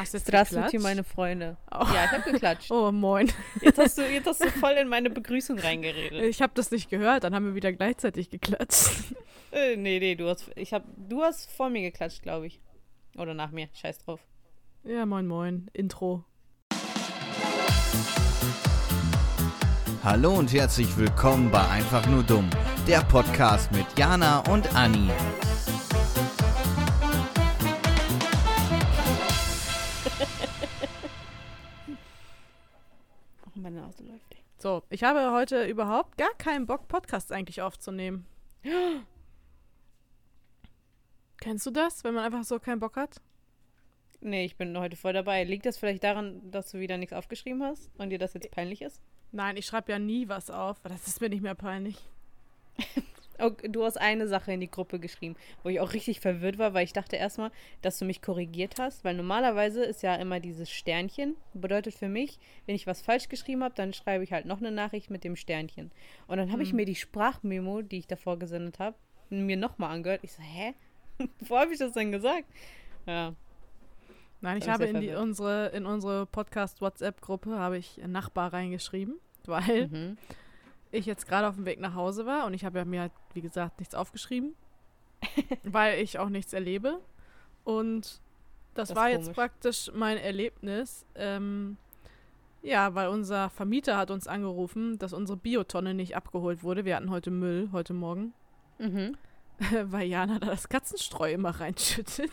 Hast du jetzt Straßentür, meine Freunde. Oh. Ja, ich habe geklatscht. Oh, moin. Jetzt hast, du, jetzt hast du voll in meine Begrüßung reingeredet. Ich habe das nicht gehört, dann haben wir wieder gleichzeitig geklatscht. Äh, nee, nee, du hast, ich hab, du hast vor mir geklatscht, glaube ich. Oder nach mir, scheiß drauf. Ja, moin, moin. Intro. Hallo und herzlich willkommen bei Einfach nur dumm, der Podcast mit Jana und Anni. So, ich habe heute überhaupt gar keinen Bock, Podcasts eigentlich aufzunehmen. Kennst du das, wenn man einfach so keinen Bock hat? Nee, ich bin heute voll dabei. Liegt das vielleicht daran, dass du wieder nichts aufgeschrieben hast und dir das jetzt peinlich ist? Nein, ich schreibe ja nie was auf, weil das ist mir nicht mehr peinlich. Du hast eine Sache in die Gruppe geschrieben, wo ich auch richtig verwirrt war, weil ich dachte erstmal, dass du mich korrigiert hast, weil normalerweise ist ja immer dieses Sternchen, bedeutet für mich, wenn ich was falsch geschrieben habe, dann schreibe ich halt noch eine Nachricht mit dem Sternchen. Und dann habe ich Hm. mir die Sprachmemo, die ich davor gesendet habe, mir nochmal angehört. Ich so, hä? Wo habe ich das denn gesagt? Ja. Nein, ich habe in, die, unsere, in unsere Podcast-WhatsApp-Gruppe habe ich Nachbar reingeschrieben, weil Mhm. Ich jetzt gerade auf dem Weg nach Hause war und ich habe ja mir halt, wie gesagt, nichts aufgeschrieben, weil ich auch nichts erlebe. Und das, Das war jetzt komisch. praktisch mein Erlebnis. Ähm, ja, weil unser Vermieter hat uns angerufen, dass unsere Biotonne nicht abgeholt wurde. Wir hatten heute Müll, heute Morgen, Mhm. weil Jana da das Katzenstreu immer reinschüttet.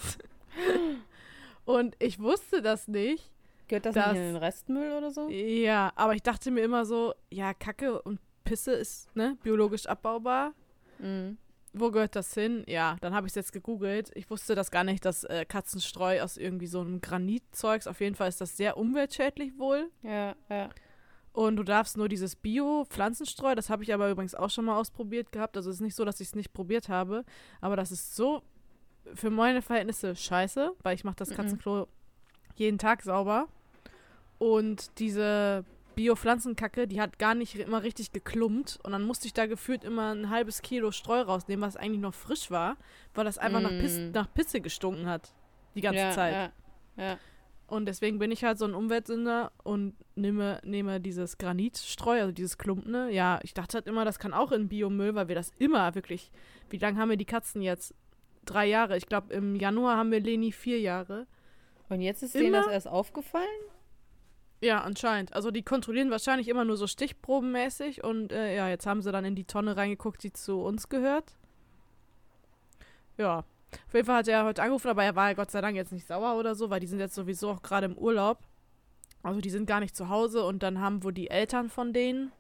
und ich wusste das nicht. Gehört das, Das- nicht in den Restmüll oder so? Ja, aber ich dachte mir immer so, ja, Kacke und Pisse ist ne, biologisch abbaubar. Mhm. Wo gehört das hin? Ja, dann habe ich es jetzt gegoogelt. Ich wusste das gar nicht, dass äh, Katzenstreu aus irgendwie so einem Granitzeugs, auf jeden Fall ist das sehr umweltschädlich wohl. Ja, ja. Und du darfst nur dieses Bio-Pflanzenstreu, das habe ich aber übrigens auch schon mal ausprobiert gehabt. Also es ist nicht so, dass ich es nicht probiert habe, aber das ist so für meine Verhältnisse scheiße, weil ich mache das Mhm. Katzenklo jeden Tag sauber. Und diese Bio-Pflanzenkacke, die hat gar nicht immer richtig geklumpt. Und dann musste ich da gefühlt immer ein halbes Kilo Streu rausnehmen, was eigentlich noch frisch war, weil das einfach nach, Piss, Mm. nach Pisse gestunken hat. Die ganze ja, Zeit. Ja, ja. Und deswegen bin ich halt so ein Umweltsünder und nehme, nehme dieses Granitstreu, also dieses Klumpene. Ja, ich dachte halt immer, das kann auch in Biomüll, weil wir das immer wirklich. Wie lange haben wir die Katzen jetzt? Drei Jahre. Ich glaube, im Januar haben wir Leni vier Jahre. Und jetzt ist denen Immer- das erst aufgefallen? Ja, anscheinend. Also die kontrollieren wahrscheinlich immer nur so stichprobenmäßig und äh, ja, jetzt haben sie dann in die Tonne reingeguckt, die zu uns gehört. Ja. Auf jeden Fall hat er heute angerufen, aber er war Gott sei Dank jetzt nicht sauer oder so, weil die sind jetzt sowieso auch gerade im Urlaub. Also die sind gar nicht zu Hause und dann haben wohl die Eltern von denen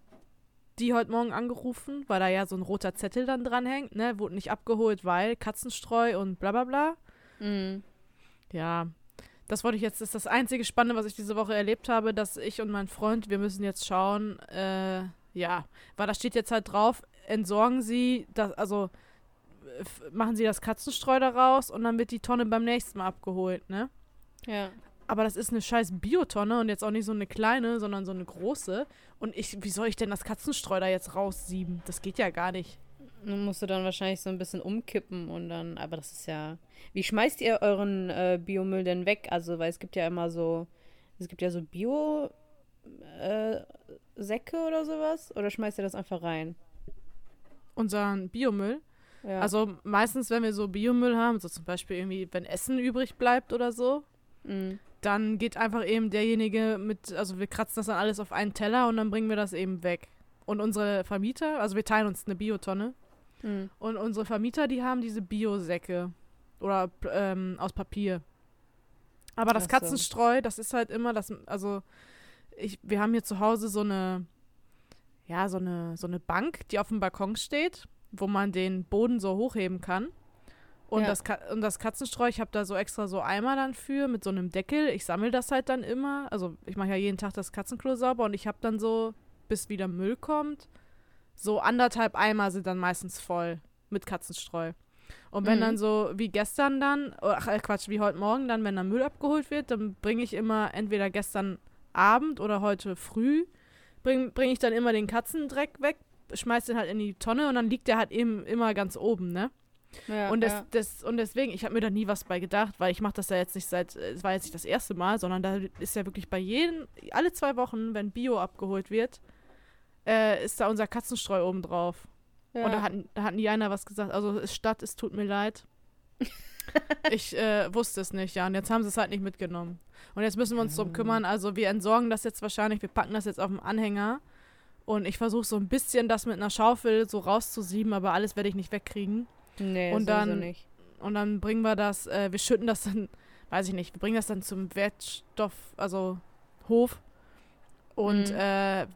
die heute Morgen angerufen, weil da ja so ein roter Zettel dann dranhängt, ne? Wurde nicht abgeholt, weil Katzenstreu und bla bla bla. Mhm. Ja, das wollte ich jetzt, das ist das einzige Spannende, was ich diese Woche erlebt habe, dass ich und mein Freund, wir müssen jetzt schauen, äh, ja, weil da steht jetzt halt drauf, entsorgen Sie das, also machen Sie das Katzenstreu daraus und dann wird die Tonne beim nächsten Mal abgeholt, ne? Ja. Aber das ist eine scheiß Biotonne und jetzt auch nicht so eine kleine, sondern so eine große. Und ich, wie soll ich denn das Katzenstreu da jetzt raussieben? Das geht ja gar nicht. Nun musst du dann wahrscheinlich so ein bisschen umkippen und dann, aber das ist ja. Wie schmeißt ihr euren äh, Biomüll denn weg? Also, weil es gibt ja immer so, es gibt ja so Bio äh, oder sowas. Oder schmeißt ihr das einfach rein? Unseren Biomüll. Ja. Also meistens, wenn wir so Biomüll haben, so zum Beispiel irgendwie, wenn Essen übrig bleibt oder so, Mhm. dann geht einfach eben derjenige mit, also wir kratzen das dann alles auf einen Teller und dann bringen wir das eben weg. Und unsere Vermieter, also wir teilen uns eine Biotonne Mhm. und unsere Vermieter, die haben diese Biosäcke oder ähm, aus Papier. Aber das so. Katzenstreu, das ist halt immer das, also ich, wir haben hier zu Hause so eine, ja, so eine, so eine Bank, die auf dem Balkon steht, wo man den Boden so hochheben kann. Und, Ja. das, und das Katzenstreu, ich habe da so extra so Eimer dann für mit so einem Deckel. Ich sammle das halt dann immer. Also ich mache ja jeden Tag das Katzenklo sauber und ich habe dann so, bis wieder Müll kommt, so anderthalb Eimer sind dann meistens voll mit Katzenstreu. Und wenn Mhm. dann so wie gestern dann, ach äh, Quatsch, wie heute Morgen dann, wenn dann Müll abgeholt wird, dann bringe ich immer entweder gestern Abend oder heute früh, bringe bring ich dann immer den Katzendreck weg, schmeiß den halt in die Tonne und dann liegt der halt eben immer ganz oben, ne? Ja, und, das, ja. das, und deswegen, ich habe mir da nie was bei gedacht, weil ich mache das ja jetzt nicht seit, äh, es war jetzt nicht das erste Mal, sondern da ist ja wirklich bei jedem, alle zwei Wochen, wenn Bio abgeholt wird, äh, ist da unser Katzenstreu oben drauf. ja. Und da hat, da hat nie einer was gesagt. Also es statt, es tut mir leid. ich äh, wusste es nicht, ja. Und jetzt haben sie es halt nicht mitgenommen. Und jetzt müssen wir uns drum kümmern. Also wir entsorgen das jetzt wahrscheinlich, wir packen das jetzt auf den Anhänger. Und ich versuche so ein bisschen das mit einer Schaufel so rauszusieben, aber alles werde ich nicht wegkriegen. nee, und dann- nicht. Und dann bringen wir das, äh, wir schütten das dann, weiß ich nicht, wir bringen das dann zum Wertstoff, also Hof. Und Mhm. äh,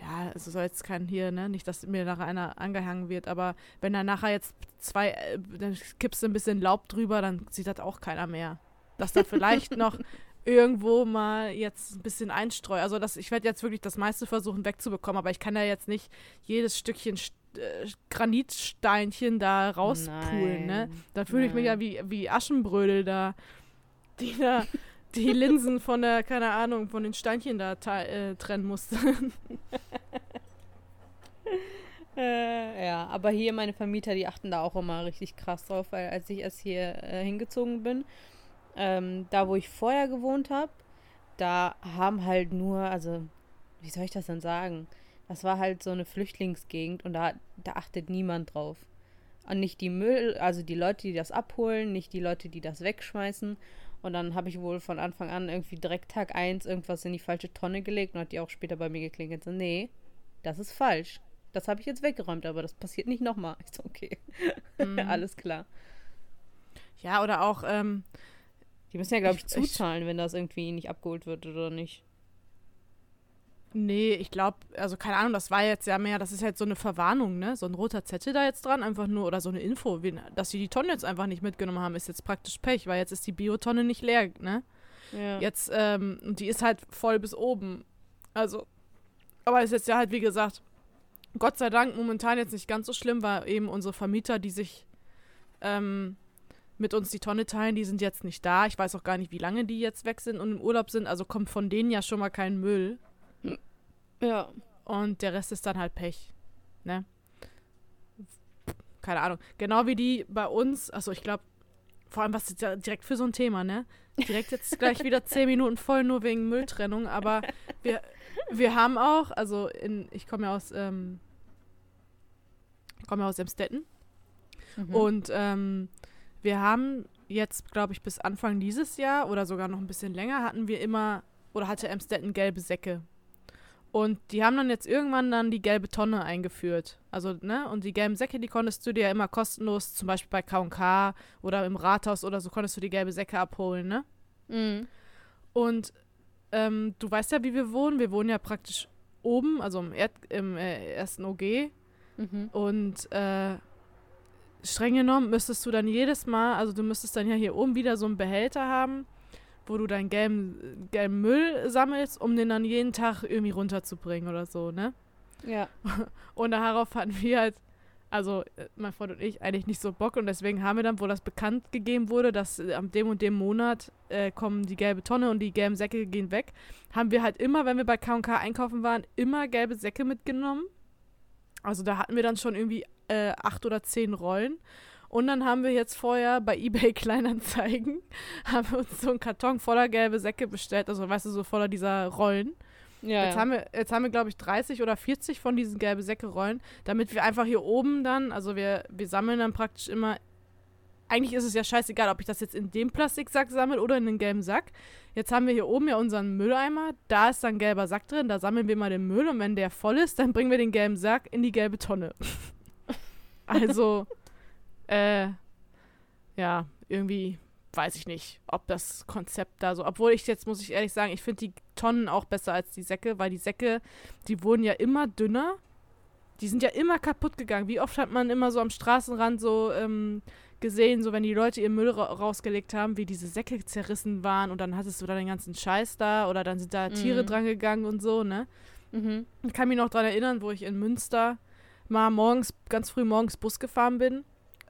ja, also soll jetzt kein hier, ne? Nicht, dass mir nachher einer angehangen wird, aber wenn da nachher jetzt zwei, äh, dann kippst du ein bisschen Laub drüber, dann sieht das auch keiner mehr. Dass da vielleicht noch irgendwo mal jetzt ein bisschen einstreue. Also das, ich werde jetzt wirklich das meiste versuchen wegzubekommen, aber ich kann ja jetzt nicht jedes Stückchen St- äh, Granitsteinchen da rauspulen, ne? Da fühle ich mich ja wie, wie Aschenbrödel da, die da die Linsen von der, keine Ahnung, von den Steinchen da äh, trennen musste. Äh, ja, aber hier meine Vermieter, die achten da auch immer richtig krass drauf, weil als ich erst hier äh, hingezogen bin, ähm, da wo ich vorher gewohnt habe, da haben halt nur, also wie soll ich das denn sagen? Das war halt so eine Flüchtlingsgegend und da, da achtet niemand drauf. Und nicht die Müll, also die Leute, die das abholen, nicht die Leute, die das wegschmeißen. Und dann habe ich wohl von Anfang an irgendwie direkt Tag 1 irgendwas in die falsche Tonne gelegt und hat die auch später bei mir geklingelt. So, nee, das ist falsch. Das habe ich jetzt weggeräumt, aber das passiert nicht nochmal. Ich so, okay, Mhm. alles klar. Ja, oder auch, ähm, Die müssen ja, glaube ich, Ich- ich- zuzahlen, wenn das irgendwie nicht abgeholt wird oder nicht. Nee, ich glaube, also keine Ahnung, das war jetzt ja mehr, das ist halt so eine Verwarnung, ne? So ein roter Zettel da jetzt dran, einfach nur, oder so eine Info, wie, dass sie die Tonne jetzt einfach nicht mitgenommen haben, ist jetzt praktisch Pech, weil jetzt ist die Biotonne nicht leer, ne? Ja. Jetzt, ähm, und die ist halt voll bis oben. Also, aber ist jetzt ja halt, wie gesagt, Gott sei Dank momentan jetzt nicht ganz so schlimm, weil eben unsere Vermieter, die sich ähm, mit uns die Tonne teilen, die sind jetzt nicht da. Ich weiß auch gar nicht, wie lange die jetzt weg sind und im Urlaub sind. Also kommt von denen ja schon mal kein Müll. Ja. Und der Rest ist dann halt Pech. Ne? Keine Ahnung. Genau wie die bei uns, also ich glaube, vor allem was ist ja direkt für so ein Thema, ne? Direkt jetzt gleich wieder zehn Minuten voll, nur wegen Mülltrennung, aber wir, wir haben auch, also in, ich komme ja aus, ähm, ich komme ja aus Emstetten Mhm. und ähm, wir haben jetzt, glaube ich, bis Anfang dieses Jahr oder sogar noch ein bisschen länger hatten wir immer oder hatte Emstetten gelbe Säcke. Und die haben dann jetzt irgendwann dann die gelbe Tonne eingeführt. Also, ne? Und die gelben Säcke, die konntest du dir ja immer kostenlos, zum Beispiel bei K&K oder im Rathaus oder so, konntest du die gelbe Säcke abholen, ne? Mhm. Und ähm, du weißt ja, wie wir wohnen. Wir wohnen ja praktisch oben, also im, Erd im äh, ersten OG. Mhm. Und äh, streng genommen müsstest du dann jedes Mal, also du müsstest dann ja hier oben wieder so einen Behälter haben, wo du deinen gelben, gelben Müll sammelst, um den dann jeden Tag irgendwie runterzubringen oder so, ne? Ja. Und darauf hatten wir halt, also äh, mein Freund und ich, eigentlich nicht so Bock und deswegen haben wir dann, wo das bekannt gegeben wurde, dass äh, am dem und dem Monat äh, kommen die gelbe Tonne und die gelben Säcke gehen weg, haben wir halt immer, wenn wir bei K&K einkaufen waren, immer gelbe Säcke mitgenommen. Also da hatten wir dann schon irgendwie äh, acht oder zehn Rollen. Und dann haben wir jetzt vorher bei eBay Kleinanzeigen, haben wir uns so einen Karton voller gelbe Säcke bestellt, also weißt du, so voller dieser Rollen. Ja. Jetzt haben wir, jetzt haben wir, glaube ich, 30 oder 40 von diesen gelbe Säcke-Rollen, damit wir einfach hier oben dann, also wir, wir sammeln dann praktisch immer. Eigentlich ist es ja scheißegal, ob ich das jetzt in dem Plastiksack sammle oder in den gelben Sack. Jetzt haben wir hier oben ja unseren Mülleimer, da ist dann ein gelber Sack drin, da sammeln wir mal den Müll und wenn der voll ist, dann bringen wir den gelben Sack in die gelbe Tonne. also, äh, ja, irgendwie weiß ich nicht, ob das Konzept da so, obwohl ich jetzt, muss ich ehrlich sagen, ich finde die Tonnen auch besser als die Säcke, weil die Säcke, die wurden ja immer dünner. Die sind ja immer kaputt gegangen. Wie oft hat man immer so am Straßenrand so ähm, gesehen, so wenn die Leute ihren Müll ra rausgelegt haben, wie diese Säcke zerrissen waren und dann hattest du da den ganzen Scheiß da oder dann sind da Tiere Mhm. dran gegangen und so, ne? Mhm. Ich kann mich noch daran erinnern, wo ich in Münster mal morgens, ganz früh morgens Bus gefahren bin.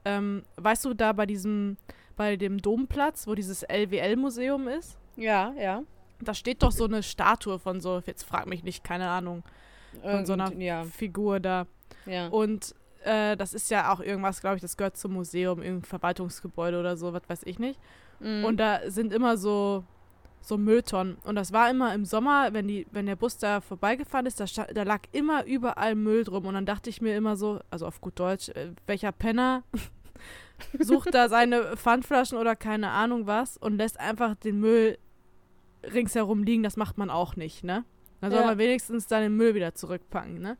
Ähm, weißt du, da bei diesem, bei dem Domplatz, wo dieses LWL-Museum ist, Ja, ja. da steht doch so eine Statue von so, jetzt frag mich nicht, keine Ahnung, von so einer Irgend- ja. Figur da. ja. Und äh, das ist ja auch irgendwas, glaube ich, das gehört zum Museum, irgendein Verwaltungsgebäude oder so, was weiß ich nicht. Mhm. Und da sind immer so, so Mülltonnen. Und das war immer im Sommer, wenn, die, wenn der Bus da vorbeigefahren ist, da, da lag immer überall Müll drum. Und dann dachte ich mir immer so, also auf gut Deutsch, äh, welcher Penner sucht da seine Pfandflaschen oder keine Ahnung was und lässt einfach den Müll ringsherum liegen. Das macht man auch nicht, ne? Dann soll Ja. man wenigstens dann den Müll wieder zurückpacken, ne?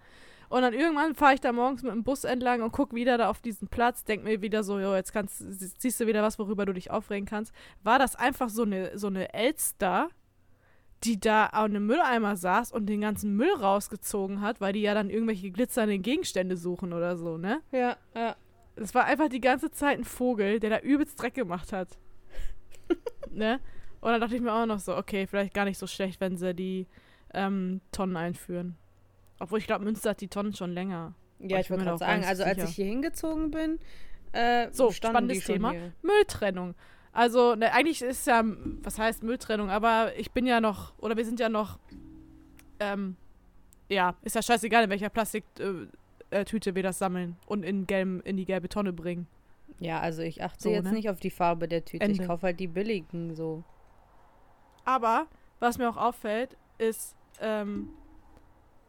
Und dann irgendwann fahre ich da morgens mit dem Bus entlang und gucke wieder da auf diesen Platz, denk mir wieder so, jo, jetzt kannst, siehst du wieder was, worüber du dich aufregen kannst. War das einfach so eine, so eine Elster, die da an einem Mülleimer saß und den ganzen Müll rausgezogen hat, weil die ja dann irgendwelche glitzernden Gegenstände suchen oder so, ne? ja, ja. Es war einfach die ganze Zeit ein Vogel, der da übelst Dreck gemacht hat. ne? Und dann dachte ich mir auch noch so, okay, vielleicht gar nicht so schlecht, wenn sie die ähm, Tonnen einführen. Obwohl ich glaube, Münster hat die Tonnen schon länger. Ja, ich mir gerade sagen, also so als sicher. ich hier hingezogen bin, äh, So, spannendes Thema. Hier. Mülltrennung. Also, ne, eigentlich ist ja, was heißt Mülltrennung, aber ich bin ja noch, oder wir sind ja noch, ähm, ja, ist ja scheißegal, in welcher Plastiktüte äh, Tüte wir das sammeln und in, gelben, in die gelbe Tonne bringen. Ja, also ich achte So, jetzt ne? nicht auf die Farbe der Tüte. Ich Ende. kaufe halt die billigen so. Aber was mir auch auffällt, ist, ähm,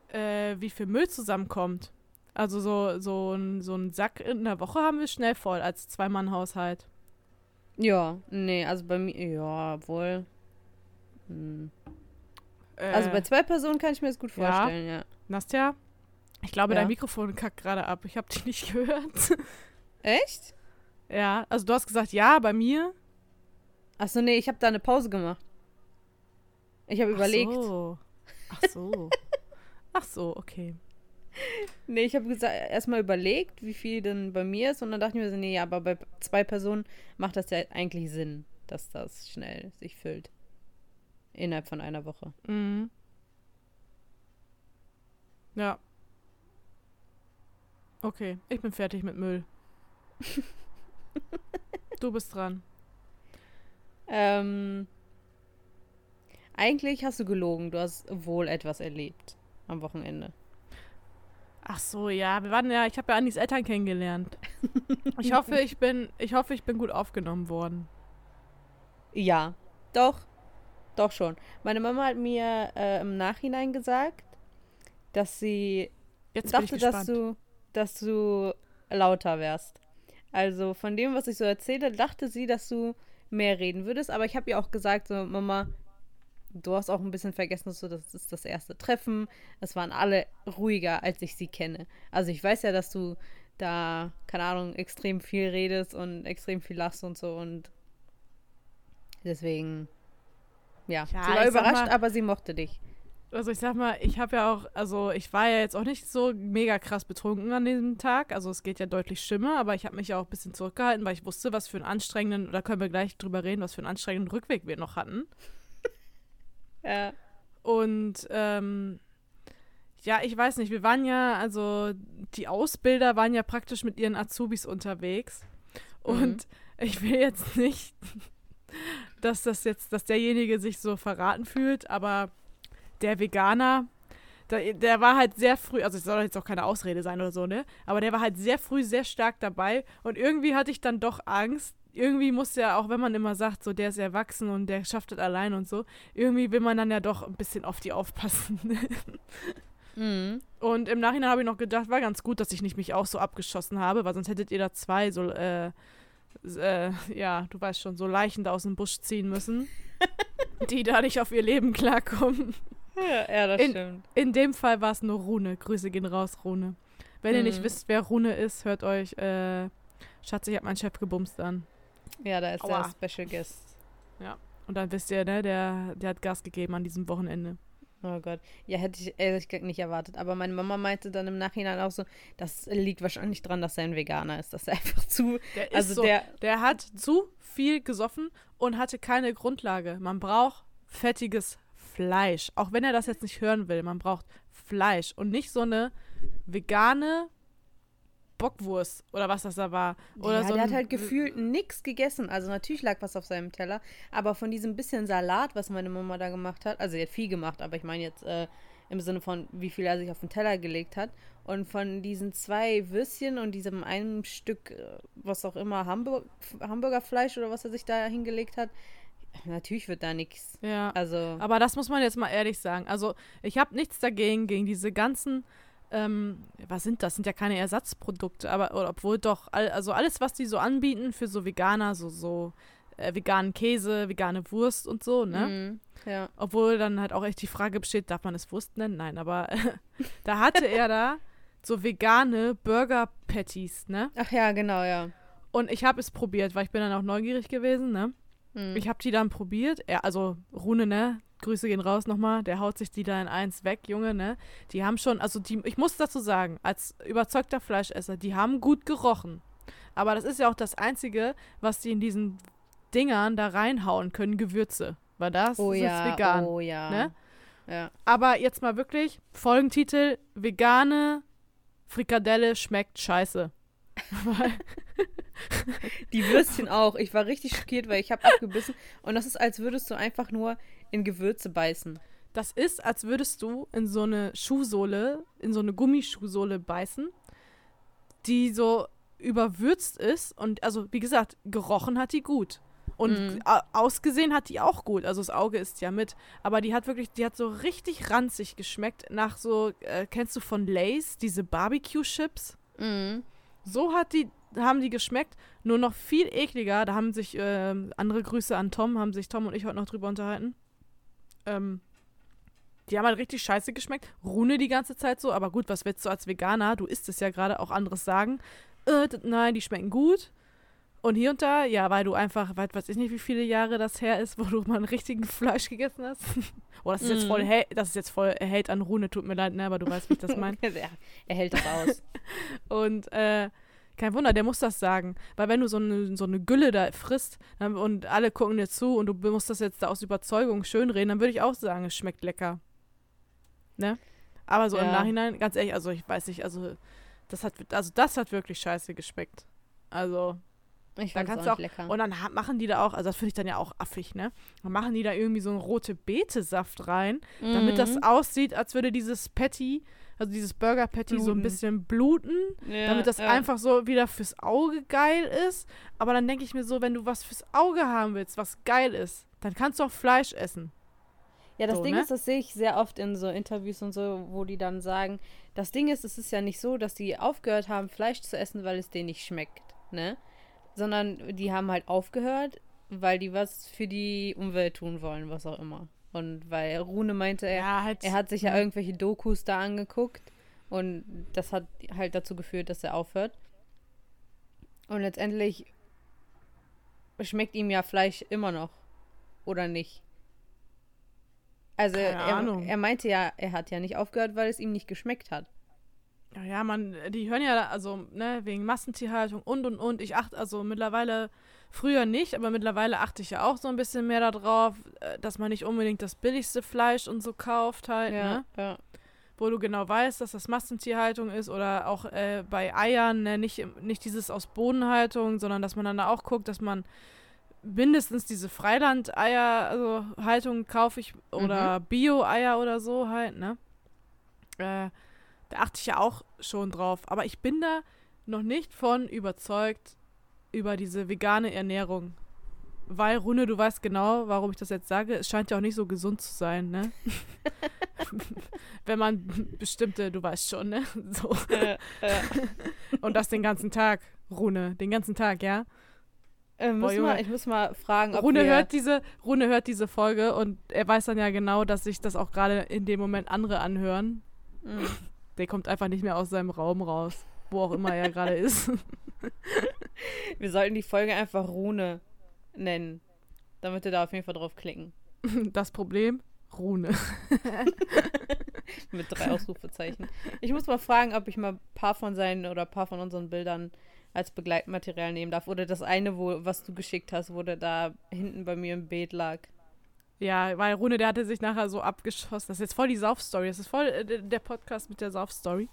äh, wie viel Müll zusammenkommt. Also so, so, ein, so ein Sack in der Woche haben wir schnell voll als Zwei-Mann-Haushalt. Ja, nee, also bei mir, ja, wohl. Hm. Also Äh, bei zwei Personen kann ich mir das gut ja. vorstellen, ja. Nastja, ich glaube, Ja. dein Mikrofon kackt gerade ab. Ich habe dich nicht gehört. Echt? ja, also du hast gesagt, ja, bei mir. Achso, nee, ich habe da eine Pause gemacht. Ich habe überlegt. Ach so. Ach so. Ach so, okay. Nee, ich habe erstmal überlegt, wie viel denn bei mir ist und dann dachte ich mir so, nee, ja, aber bei zwei Personen macht das ja eigentlich Sinn, dass das schnell sich füllt. Innerhalb von einer Woche. Mhm. Ja. Okay, ich bin fertig mit Müll. du bist dran. Ähm, eigentlich hast du gelogen, du hast wohl etwas erlebt am Wochenende. Ach so, ja, wir waren ja, ich habe ja Andis Eltern kennengelernt. Ich hoffe, ich bin, ich hoffe, ich bin gut aufgenommen worden. Ja, doch, doch schon. Meine Mama hat mir äh, im Nachhinein gesagt, dass sie Jetzt dachte, dass du, dass du lauter wärst. Also von dem, was ich so erzähle, dachte sie, dass du mehr reden würdest. Aber ich habe ihr auch gesagt, so Mama, du hast auch ein bisschen vergessen, dass du, das ist das erste Treffen. Es waren alle ruhiger, als ich sie kenne. Also ich weiß ja, dass du da, keine Ahnung, extrem viel redest und extrem viel lachst und so und deswegen, ja, Ja, sie war überrascht, mal- aber sie mochte dich. Also ich sag mal, ich habe ja auch, also ich war ja jetzt auch nicht so mega krass betrunken an diesem Tag. Also es geht ja deutlich schlimmer, aber ich habe mich ja auch ein bisschen zurückgehalten, weil ich wusste, was für einen anstrengenden, da können wir gleich drüber reden, was für einen anstrengenden Rückweg wir noch hatten. Ja. Und ähm, ja, ich weiß nicht, wir waren ja, also die Ausbilder waren ja praktisch mit ihren Azubis unterwegs. Und ich will jetzt nicht, dass das jetzt, dass derjenige sich so verraten fühlt, aber der Veganer, der, der war halt sehr früh, also es soll jetzt auch keine Ausrede sein oder so, ne? Aber der war halt sehr früh sehr stark dabei und irgendwie hatte ich dann doch Angst. Irgendwie muss ja, auch wenn man immer sagt, so der ist erwachsen und der schafft das allein und so, irgendwie will man dann ja doch ein bisschen auf die aufpassen. Mhm. Und im Nachhinein habe ich noch gedacht, war ganz gut, dass ich nicht mich auch so abgeschossen habe, weil sonst hättet ihr da zwei so, äh, äh, ja, du weißt schon, so Leichen da aus dem Busch ziehen müssen, die da nicht auf ihr Leben klarkommen. Ja, ja, das In- stimmt. In dem Fall war es nur Rune. Grüße gehen raus, Rune. Wenn ihr nicht Mhm. wisst, wer Rune ist, hört euch, äh, Schatz, ich hab meinen Chef gebumst an. Ja, da ist Aua. der Special Guest. Und dann wisst ihr, ne, der, der hat Gas gegeben an diesem Wochenende. Oh Gott. Ja, hätte ich ehrlich gesagt nicht erwartet. Aber meine Mama meinte dann im Nachhinein auch so, das liegt wahrscheinlich dran, dass er ein Veganer ist. Dass er einfach zu. Der ist Also so, der. Der hat zu viel gesoffen und hatte keine Grundlage. Man braucht fettiges Fleisch. Auch wenn er das jetzt nicht hören will. Man braucht Fleisch und nicht so eine vegane Bockwurst oder was das da war. Oder ja, so der hat halt gefühlt nichts gegessen. Also natürlich lag was auf seinem Teller. Aber von diesem bisschen Salat, was meine Mama da gemacht hat, also sie hat viel gemacht, aber ich meine jetzt äh, im Sinne von, wie viel er sich auf den Teller gelegt hat. Und von diesen zwei Würstchen und diesem einen Stück, äh, was auch immer, Hamburg, Hamburgerfleisch oder was er sich da hingelegt hat, natürlich wird da nichts. Ja. Also, Aber das muss man jetzt mal ehrlich sagen. Also, ich habe nichts dagegen, gegen diese ganzen, ähm, was sind das? Sind ja keine Ersatzprodukte, aber obwohl doch, also alles, was die so anbieten für so Veganer, so, so äh, veganen Käse, vegane Wurst und so, ne? mhm, ja. Obwohl dann halt auch echt die Frage besteht, darf man es Wurst nennen? Nein, aber da hatte er da so vegane Burger-Patties, ne? Ach ja, genau, ja. Und ich habe es probiert, weil ich bin dann auch neugierig gewesen, ne? Mhm. Ich habe die dann probiert. Er, also Rune, ne? Grüße gehen raus nochmal. Der haut sich die da in eins weg, Junge, ne? Die haben schon, also die, ich muss dazu sagen, als überzeugter Fleischesser, die haben gut gerochen. Aber das ist ja auch das Einzige, was die in diesen Dingern da reinhauen können, Gewürze. Weil das oh ist ja, vegan. oh ja. ne? Ja. Aber jetzt mal wirklich, Folgentitel, vegane Frikadelle schmeckt scheiße. Die Würstchen auch. Ich war richtig schockiert, weil ich habe abgebissen und das ist, als würdest du einfach nur in Gewürze beißen. Das ist, als würdest du in so eine Schuhsohle, in so eine Gummischuhsohle beißen, die so überwürzt ist und also wie gesagt, gerochen hat die gut. Und a- ausgesehen hat die auch gut. Also das Auge ist ja mit. Aber die hat wirklich, die hat so richtig ranzig geschmeckt nach so, äh, kennst du von Lays, diese Barbecue-Chips? Mhm. So hat die, haben die geschmeckt, nur noch viel ekliger. Da haben sich, ähm, andere Grüße an Tom, haben sich Tom und ich heute noch drüber unterhalten. Ähm, die haben halt richtig scheiße geschmeckt. Rune die ganze Zeit so, aber gut, was willst du als Veganer? Du isst es ja gerade auch anderes sagen. Äh, nein, die schmecken gut. Und hier und da, ja, weil du einfach, weil, weiß ich nicht, wie viele Jahre das her ist, wo du mal einen richtigen Fleisch gegessen hast. oh, das ist jetzt Mhm. voll, das ist jetzt voll Hate an Rune, tut mir leid, ne, aber du weißt, wie ich das meine. er, er hält das aus. Und äh, kein Wunder, der muss das sagen. Weil wenn du so eine, so eine Gülle da frisst dann, und alle gucken dir zu und du musst das jetzt da aus Überzeugung schönreden, dann würde ich auch sagen, es schmeckt lecker. Ne? Aber so im Ja. Nachhinein, ganz ehrlich, also ich weiß nicht, also das hat, also das hat wirklich scheiße geschmeckt. Also, Ich Da kannst auch du nicht lecker. und dann machen die da auch, also das finde ich dann ja auch affig, ne? Dann machen die da irgendwie so einen rote Beete-Saft rein, damit das Mhm. aussieht, als würde dieses Patty, also dieses Burger-Patty so ein Bluten. bisschen bluten Ja, damit das ja. einfach so wieder fürs Auge geil ist. Aber dann denke ich mir so, wenn du was fürs Auge haben willst, was geil ist, dann kannst du auch Fleisch essen. Ja, das So, Ding ne? ist, das sehe ich sehr oft in so Interviews und so, wo die dann sagen, das Ding ist, es ist ja nicht so, dass die aufgehört haben, Fleisch zu essen, weil es denen nicht schmeckt, ne? Sondern die haben halt aufgehört, weil die was für die Umwelt tun wollen, was auch immer. Und weil Rune meinte, er, halt. er hat sich ja irgendwelche Dokus da angeguckt und das hat halt dazu geführt, dass er aufhört. Und letztendlich schmeckt ihm ja Fleisch immer noch. Oder nicht? Also er, er meinte ja, er hat ja nicht aufgehört, weil es ihm nicht geschmeckt hat. Ja, ja, man, die hören ja, also, ne, wegen Massentierhaltung und und und. Ich achte, also mittlerweile, früher nicht, aber mittlerweile achte ich ja auch so ein bisschen mehr darauf, äh, dass man nicht unbedingt das billigste Fleisch und so kauft halt, ne? ja. wo du genau weißt, dass das Massentierhaltung ist oder auch äh, bei Eiern ne, nicht, nicht dieses aus Bodenhaltung, sondern dass man dann da auch guckt, dass man mindestens diese Freiland-Eier, also Haltung kaufe ich oder Bio-Eier oder so halt, ne? Äh, da achte ich ja auch schon drauf. Aber ich bin da noch nicht von überzeugt über diese vegane Ernährung. Weil, Rune, du weißt genau, warum ich das jetzt sage. Es scheint ja auch nicht so gesund zu sein, ne? Wenn man bestimmte, du weißt schon, ne? So. Und das den ganzen Tag, Rune. Den ganzen Tag, ja? äh, muss Junge. mal, ich muss mal fragen, ob Rune hört, diese, Rune hört diese Folge und er weiß dann ja genau, dass sich das auch gerade in dem Moment andere anhören. Mhm. Der kommt einfach nicht mehr aus seinem Raum raus, wo auch immer er gerade ist. wir sollten die Folge einfach Rune nennen. Damit wir da auf jeden Fall drauf klicken. Das Problem, Rune. Mit drei Ausrufezeichen. Ich muss mal fragen, ob ich mal ein paar von seinen oder ein paar von unseren Bildern als Begleitmaterial nehmen darf. Oder das eine, wo, was du geschickt hast, wo der da hinten bei mir im Beet lag. Ja, weil Rune, der hatte sich nachher so abgeschossen. Das ist jetzt voll die Sauf-Story. Das ist voll äh, der Podcast mit der Sauf-Story.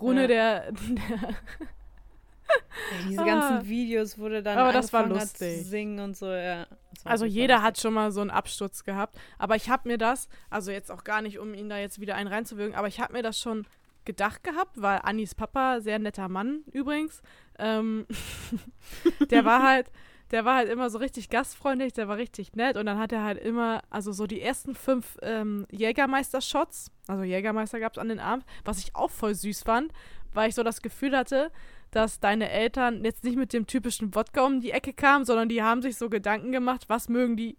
Rune, Ja. der, der Diese Ah. ganzen Videos, wo der dann Aber das war lustig. singen und so, ja. Also jeder lustig. hat schon mal so einen Absturz gehabt. Aber ich habe mir das, also jetzt auch gar nicht, um ihn da jetzt wieder einen reinzuwirken, aber ich habe mir das schon gedacht gehabt, weil Annis Papa, sehr netter Mann übrigens, ähm, der war halt, der war halt immer so richtig gastfreundlich, der war richtig nett und dann hat er halt immer, also so die ersten fünf ähm, Jägermeister-Shots, also Jägermeister gab es an den Abend, was ich auch voll süß fand, weil ich so das Gefühl hatte, dass deine Eltern jetzt nicht mit dem typischen Wodka um die Ecke kamen, sondern die haben sich so Gedanken gemacht, was mögen die,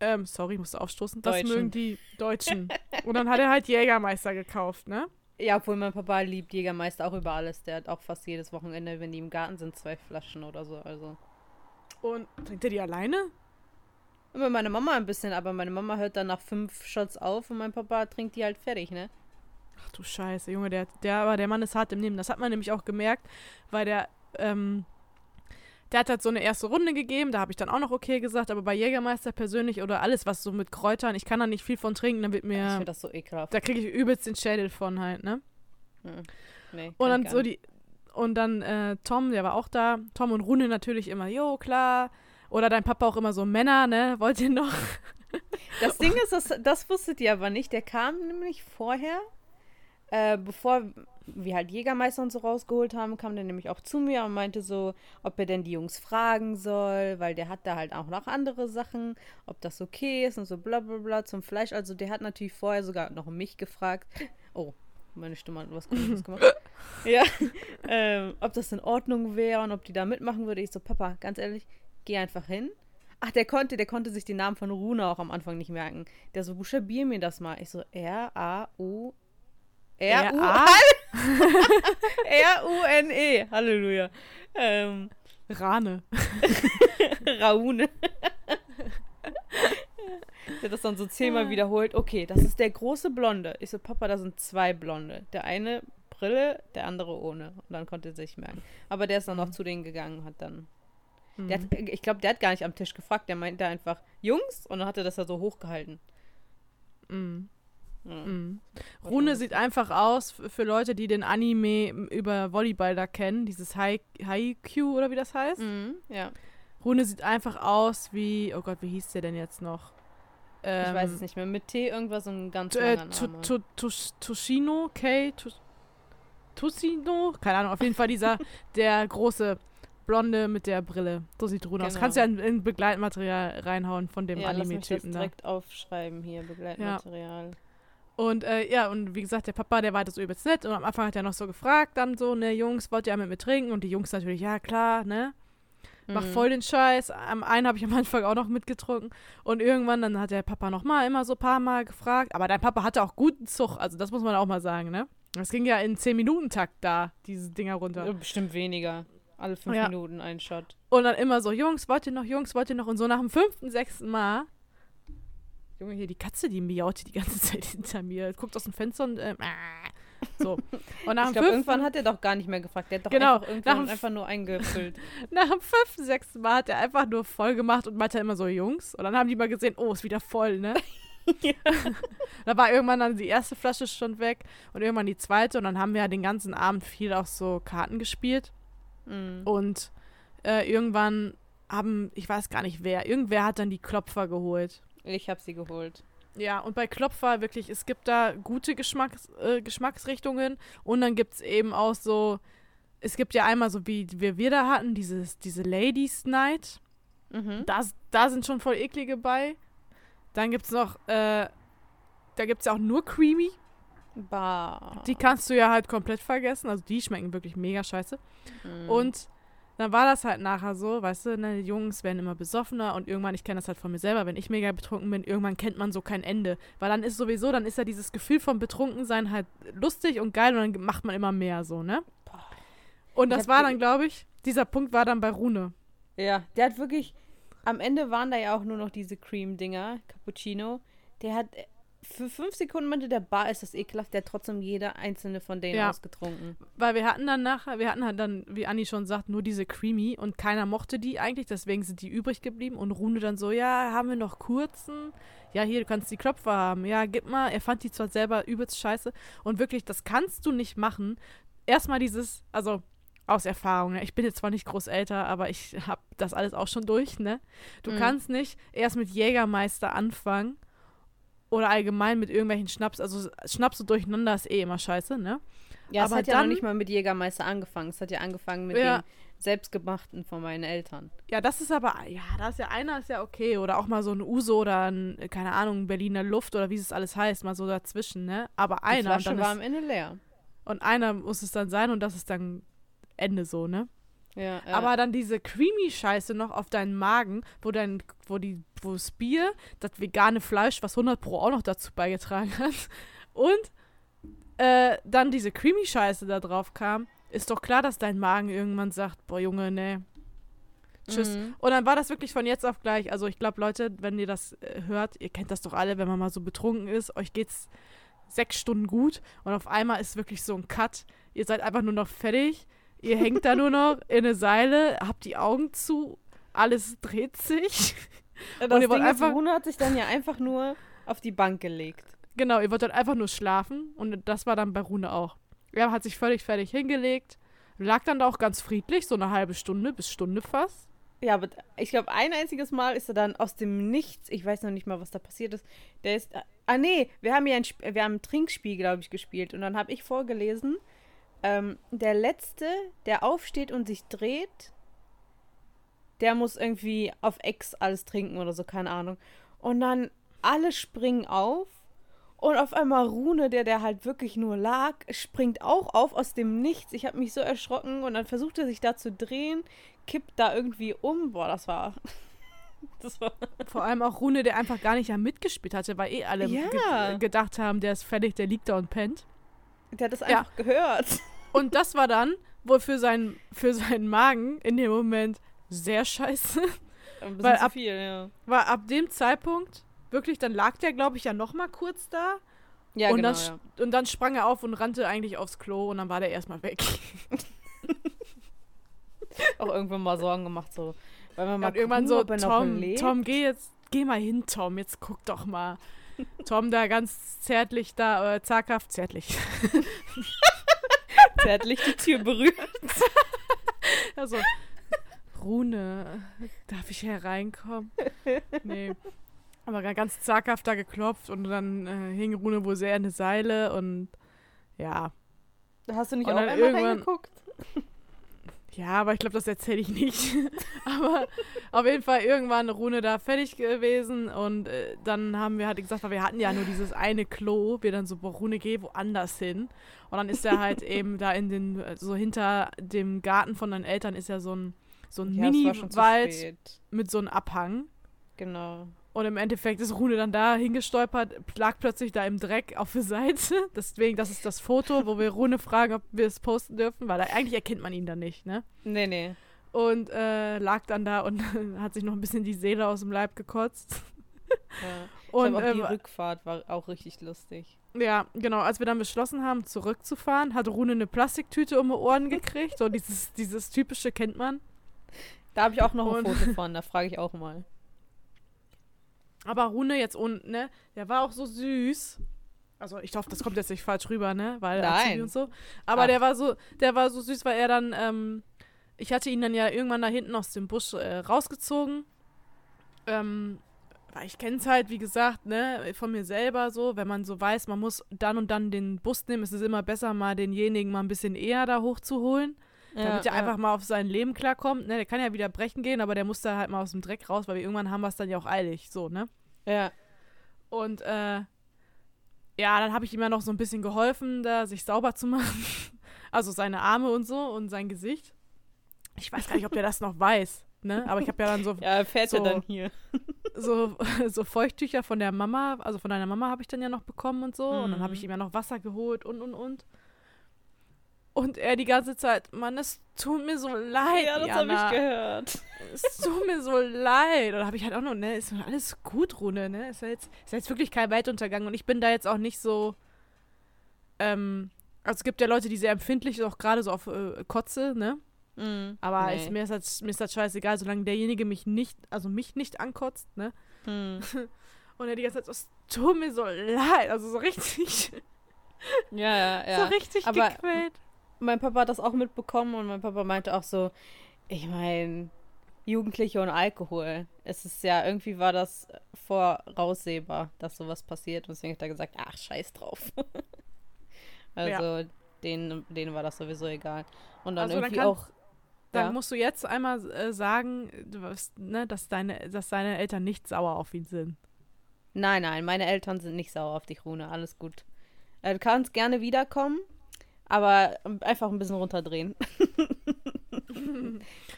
ähm, sorry, ich musste aufstoßen, was Deutschen. mögen die Deutschen. Und dann hat er halt Jägermeister gekauft, ne? Ja, obwohl mein Papa liebt Jägermeister auch über alles. Der hat auch fast jedes Wochenende, wenn die im Garten sind, zwei Flaschen oder so. Also. Und trinkt er die alleine? Immer meine Mama ein bisschen, aber meine Mama hört dann nach fünf Shots auf und mein Papa trinkt die halt fertig, ne? Ach du Scheiße, Junge, der, der, aber der Mann ist hart im Nehmen. Das hat man nämlich auch gemerkt, weil der, ähm, der hat halt so eine erste Runde gegeben, da habe ich dann auch noch okay gesagt, aber bei Jägermeister persönlich oder alles, was so mit Kräutern, ich kann da nicht viel von trinken, dann wird Ich mir, finde das so ekelhaft. da kriege ich übelst den Schädel von halt, ne? Hm. Nee, Und dann ich so die, und dann äh, Tom, der war auch da, Tom und Rune natürlich immer, jo, klar. Oder dein Papa auch immer so, Männer, ne, wollt ihr noch? Das Ding ist, das, das wusstet ihr aber nicht. Der kam nämlich vorher, äh, bevor wir halt Jägermeister und so rausgeholt haben, kam der nämlich auch zu mir und meinte so, ob er denn die Jungs fragen soll, weil der hat da halt auch noch andere Sachen, ob das okay ist und so bla bla bla zum Fleisch. Also der hat natürlich vorher sogar noch mich gefragt. Oh, meine Stimme hat was komisches gemacht. ja, ähm, ob das in Ordnung wäre und ob die da mitmachen würde. Ich so, Papa, ganz ehrlich, geh einfach hin. Ach, der konnte, der konnte sich den Namen von Runa auch am Anfang nicht merken. Der so, buchstabier mir das mal. Ich so, R-A-U. R-U. R.A.? R-U-N-E. Halleluja. Ähm, Rane. Raune. Der hat das dann so zehnmal wiederholt. Okay, das ist der große Blonde. Ich so, Papa, da sind zwei Blonde. Der eine Brille, der andere ohne. Und dann konnte er sich merken. Aber der ist dann noch zu denen gegangen und hat dann. Der hat, ich glaube, der hat gar nicht am Tisch gefragt. Der meinte einfach, Jungs, und dann hat er das da so hochgehalten. Mhm. Mhm. Rune sieht einfach aus, für Leute, die den Anime über Volleyball da kennen, dieses Hai- Haikyuu oder wie das heißt. Mhm, ja. Rune sieht einfach aus wie, oh Gott, wie hieß der denn jetzt noch? Ähm, Ich weiß es nicht mehr. Mit T irgendwas ein ganz äh, Tushino, Tush- Tushino, keine Ahnung, auf jeden Fall dieser, der große Blonde mit der Brille. So sieht Rune aus. Genau. Kannst du ja in, in Begleitmaterial reinhauen von dem ja, das Anime-Typen da. direkt aufschreiben hier, Begleitmaterial. Und äh, ja, und wie gesagt, der Papa, der war halt so übelst nett und am Anfang hat er noch so gefragt, dann so, ne, Jungs, wollt ihr mit mir trinken? Und die Jungs natürlich, ja, klar, ne? Mach Mhm. voll den Scheiß. Am einen habe ich am Anfang auch noch mitgetrunken. Und irgendwann, dann hat der Papa noch mal immer so ein paar Mal gefragt. Aber dein Papa hatte auch guten Zug, also das muss man auch mal sagen, ne? Das ging ja in 10-Minuten-Takt da, diese Dinger runter. Bestimmt weniger. Alle fünf Ja. Minuten ein Shot. Und dann immer so, Jungs, wollt ihr noch, Jungs, wollt ihr noch? Und so nach dem fünften, sechsten Mal. Junge, hier die Katze, die miaut die ganze Zeit hinter mir. Guckt aus dem Fenster und ähm, äh, so. Und nach Ich glaube, fünften, irgendwann hat er doch gar nicht mehr gefragt. Der hat doch Genau, einfach irgendwann nach- einfach nur eingefüllt. nach dem fünften, sechsten Mal hat er einfach nur voll gemacht und meinte immer so, Jungs. Und dann haben die mal gesehen, oh, ist wieder voll, ne? da war irgendwann dann die erste Flasche schon weg und irgendwann die zweite. Und dann haben wir ja den ganzen Abend viel auch so Karten gespielt. Mhm. Und äh, irgendwann haben, ich weiß gar nicht wer, irgendwer hat dann die Klopfer geholt. Ich habe sie geholt. Ja, und bei Klopfer wirklich, es gibt da gute Geschmacks, äh, Geschmacksrichtungen und dann gibt es eben auch so, es gibt ja einmal so, wie wir, wir da hatten, dieses, diese Ladies Night. Mhm. Das, da sind schon voll eklige bei. Dann gibt es noch, äh, da gibt es ja auch nur Creamy. Bah. Die kannst du ja halt komplett vergessen. Also die schmecken wirklich mega scheiße. Mhm. Und dann war das halt nachher so, weißt du, ne, die Jungs werden immer besoffener und irgendwann, ich kenne das halt von mir selber, wenn ich mega betrunken bin, irgendwann kennt man so kein Ende. Weil dann ist sowieso, dann ist ja dieses Gefühl vom Betrunkensein halt lustig und geil und dann macht man immer mehr so, ne? Und das war dann, glaube ich, dieser Punkt war dann bei Rune. Ja, der hat wirklich. Am Ende waren da ja auch nur noch diese Cream-Dinger, Cappuccino. Der hat. Für fünf Sekunden meinte der Bar ist das ekelhaft, der hat trotzdem jeder einzelne von denen Ja. ausgetrunken. Weil wir hatten dann nachher, wir hatten halt dann, wie Anni schon sagt, nur diese Creamy und keiner mochte die eigentlich, deswegen sind die übrig geblieben und Rune dann so, ja, haben wir noch kurzen? Ja, hier, du kannst die Klopfer haben. Ja, gib mal. Er fand die zwar selber übelst scheiße und wirklich, das kannst du nicht machen. Erstmal dieses, also aus Erfahrung, ne? ich bin jetzt zwar nicht groß älter, aber ich habe das alles auch schon durch, ne? Du Mhm. kannst nicht erst mit Jägermeister anfangen oder allgemein mit irgendwelchen Schnaps, also Schnaps so durcheinander ist eh immer scheiße, ne? Ja, es Aber hat ja noch nicht mal mit Jägermeister angefangen. Es hat ja angefangen mit Ja. dem selbstgemachten von meinen Eltern. Ja, das ist aber, ja, da ist ja einer ist ja okay. Oder auch mal so ein Uso oder ein, keine Ahnung, Berliner Luft oder wie es alles heißt, mal so dazwischen, ne? Aber Die einer und, Flasche dann war ist, am Ende leer. und einer muss es dann sein und das ist dann Ende so, ne? Ja, ja. Aber dann diese Creamy-Scheiße noch auf deinen Magen, wo dein, wo die, wo das Bier, das vegane Fleisch, was 100 Pro auch noch dazu beigetragen hat, und äh, dann diese Creamy-Scheiße da drauf kam, ist doch klar, dass dein Magen irgendwann sagt, boah Junge, nee, tschüss. Mhm. Und dann war das wirklich von jetzt auf gleich. Also ich glaube, Leute, wenn ihr das äh, hört, ihr kennt das doch alle, wenn man mal so betrunken ist, euch geht's sechs Stunden gut und auf einmal ist wirklich so ein Cut. Ihr seid einfach nur noch fertig. Ihr hängt da nur noch in eine Seile, habt die Augen zu, alles dreht sich. Das Und ihr wollt Ding ist, einfach- Bruno hat sich dann ja einfach nur auf die Bank gelegt. Genau, ihr wollt dann einfach nur schlafen und das war dann bei Rune auch. Er hat sich völlig fertig hingelegt, lag dann da auch ganz friedlich, so eine halbe Stunde bis Stunde fast. Ja, aber ich glaube, ein einziges Mal ist er dann aus dem Nichts, ich weiß noch nicht mal, was da passiert ist. Der ist. Ah, nee, wir haben ja ein, wir haben ein Trinkspiel, glaube ich, gespielt. Und dann habe ich vorgelesen, ähm, der Letzte, der aufsteht und sich dreht, der muss irgendwie auf Ex alles trinken oder so, keine Ahnung. Und dann alle springen auf. Und auf einmal Rune, der der halt wirklich nur lag, springt auch auf aus dem Nichts. Ich habe mich so erschrocken und dann versucht er sich da zu drehen, kippt da irgendwie um. Boah, das war. Das war. Vor allem auch Rune, der einfach gar nicht ja mitgespielt hatte, weil eh alle Ja. ge gedacht haben, der ist fertig, der liegt da und pennt. Der hat das Ja. einfach gehört. Und das war dann wohl für, sein, für seinen Magen in dem Moment sehr scheiße. Ein bisschen Weil zu ab- viel, ja. Weil ab dem Zeitpunkt, wirklich, dann lag der, glaube ich, ja noch mal kurz da. Ja, und, genau. dann, Ja. und dann sprang er auf und rannte eigentlich aufs Klo und dann war der erstmal weg. Auch irgendwann mal Sorgen gemacht, so. Weil man Ja, mal und irgendwann gucken, so, Tom. Tom, geh jetzt, geh mal hin, Tom, jetzt guck doch mal. Tom da ganz zärtlich da, äh, zaghaft, zärtlich. zärtlich die Tür berührt. Also, Rune, darf ich hereinkommen? Nee. Aber ga- ganz zaghaft da geklopft und dann äh, hing Rune wohl sehr in eine Seile und ja. Hast du nicht Und auch einmal irgendwann- reingeguckt? Ja, aber ich glaube, das erzähle ich nicht. aber auf jeden Fall irgendwann Rune da fertig gewesen und äh, dann haben wir halt gesagt, weil wir hatten ja nur dieses eine Klo, wir dann so, boah, Rune, geh woanders hin. Und dann ist er halt eben da in den, so hinter dem Garten von deinen Eltern ist ja so ein, so ein Ja, Mini-Wald mit so einem Abhang. Genau. Und im Endeffekt ist Rune dann da hingestolpert, lag plötzlich da im Dreck auf der Seite. Deswegen, das ist das Foto, wo wir Rune fragen, ob wir es posten dürfen, weil da, eigentlich erkennt man ihn dann nicht, ne? Nee, nee. Und äh, lag dann da und hat sich noch ein bisschen die Seele aus dem Leib gekotzt. Ja. Und auch die äh, Rückfahrt war auch richtig lustig. ja, genau, als wir dann beschlossen haben, zurückzufahren, hat Rune eine Plastiktüte um die Ohren gekriegt. So dieses, dieses typische kennt man. Da habe ich auch noch ein Und- Foto von, da frage ich auch mal. Aber Rune jetzt unten, ne, der war auch so süß. Also ich hoffe, das kommt jetzt nicht falsch rüber, ne? Weil Nein. Und so. Aber Ach. der war so, der war so süß, weil er dann, ähm, ich hatte ihn dann ja irgendwann da hinten aus dem Busch äh, rausgezogen. Ähm, weil ich kenne es halt, wie gesagt, ne, von mir selber so, wenn man so weiß, man muss dann und dann den Bus nehmen, ist es immer besser, mal denjenigen mal ein bisschen eher da hochzuholen. damit er einfach mal auf sein Leben klarkommt. Ne, der kann ja wieder brechen gehen, aber der muss da halt mal aus dem Dreck raus, weil wir irgendwann haben wir es dann ja auch eilig, so, ne? Ja. Und äh, ja, dann habe ich ihm ja noch so ein bisschen geholfen, da sich sauber zu machen. Also seine Arme und so und sein Gesicht. Ich weiß gar nicht, ob der das noch weiß, ne? Aber ich habe ja dann so, Ja, fährt er So. dann hier. so, so Feuchttücher von der Mama, also von deiner Mama habe ich dann ja noch bekommen und so. Und dann habe ich Mhm. ihm ja noch Wasser geholt und und und. Und er die ganze Zeit, Mann, es tut mir so leid. Ja, das habe ich gehört. Es tut mir so leid. Und da habe ich halt auch noch, ne, ist alles gut, Rune, ne? Ist ja jetzt, ist ja jetzt wirklich kein Weltuntergang. Und ich bin da jetzt auch nicht so, ähm, also es gibt ja Leute, die sehr empfindlich sind, auch gerade so auf äh, Kotze, ne? Mhm. Aber Nee. ich, mir, ist das, mir ist das scheißegal, solange derjenige mich nicht, also mich nicht ankotzt, ne? Mhm. Und er die ganze Zeit so, es tut mir so leid. Also so richtig, Ja, ja, ja. so richtig aber- gequält. Mein Papa hat das auch mitbekommen und mein Papa meinte auch so, ich meine, Jugendliche und Alkohol. Es ist ja, irgendwie war das voraussehbar, dass sowas passiert. Und deswegen hat er gesagt, ach, scheiß drauf. also, ja. denen, denen war das sowieso egal. Und dann also irgendwie dann kann, auch. Dann ja. musst du jetzt einmal äh, sagen, was, ne, dass, deine, dass deine Eltern nicht sauer auf ihn sind. Nein, nein, meine Eltern sind nicht sauer auf dich, Rune. Alles gut. Äh, du kannst gerne wiederkommen, aber einfach ein bisschen runterdrehen.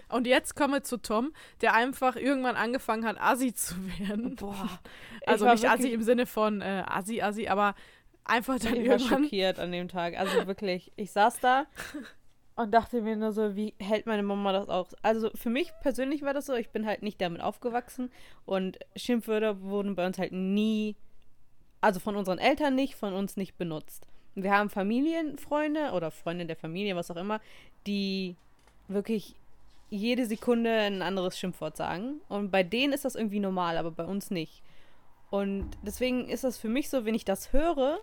Und jetzt komme wir zu Tom, der einfach irgendwann angefangen hat, Assi zu werden. Boah. Also nicht Assi im Sinne von äh, Assi, Assi, aber einfach dann ich irgendwann. Ich war schockiert an dem Tag. Also wirklich, ich saß da und dachte mir nur so, wie hält meine Mama das aus? Also für mich persönlich war das so, ich bin halt nicht damit aufgewachsen und Schimpfwörter wurden bei uns halt nie, also von unseren Eltern nicht, von uns nicht benutzt. Wir haben Familienfreunde oder Freunde der Familie, was auch immer, die wirklich jede Sekunde ein anderes Schimpfwort sagen. Und bei denen ist das irgendwie normal, aber bei uns nicht. Und deswegen ist das für mich so, wenn ich das höre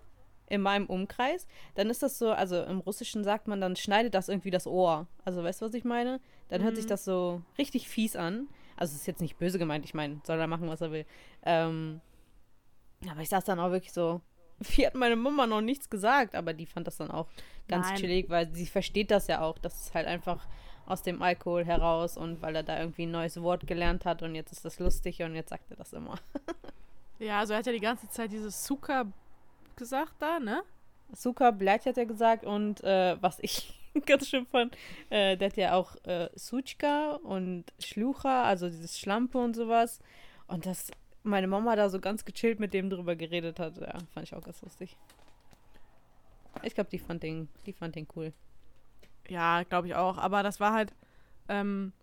in meinem Umkreis, dann ist das so, also im Russischen sagt man, dann schneidet das irgendwie das Ohr. Also weißt du, was ich meine? Dann mhm. hört sich mhm. das so richtig fies an. Also es ist jetzt nicht böse gemeint, ich meine, soll er machen, was er will. Ähm, aber ich saß dann auch wirklich so, wie hat meine Mama noch nichts gesagt, aber die fand das dann auch ganz Nein. chillig, weil sie versteht das ja auch, dass es halt einfach aus dem Alkohol heraus und weil er da irgendwie ein neues Wort gelernt hat und jetzt ist das lustig und jetzt sagt er das immer. ja, also er hat ja die ganze Zeit dieses Suka gesagt da, ne? Suka Blatt hat er gesagt und äh, was ich ganz schön fand, äh, der hat ja auch äh, Suchka und Schlucha, also dieses Schlampe und sowas. Und dass meine Mama da so ganz gechillt mit dem drüber geredet hat, ja, fand ich auch ganz lustig. Ich glaube, die fand den, die fand den cool. Ja, glaube ich auch. Aber das war halt, ähm,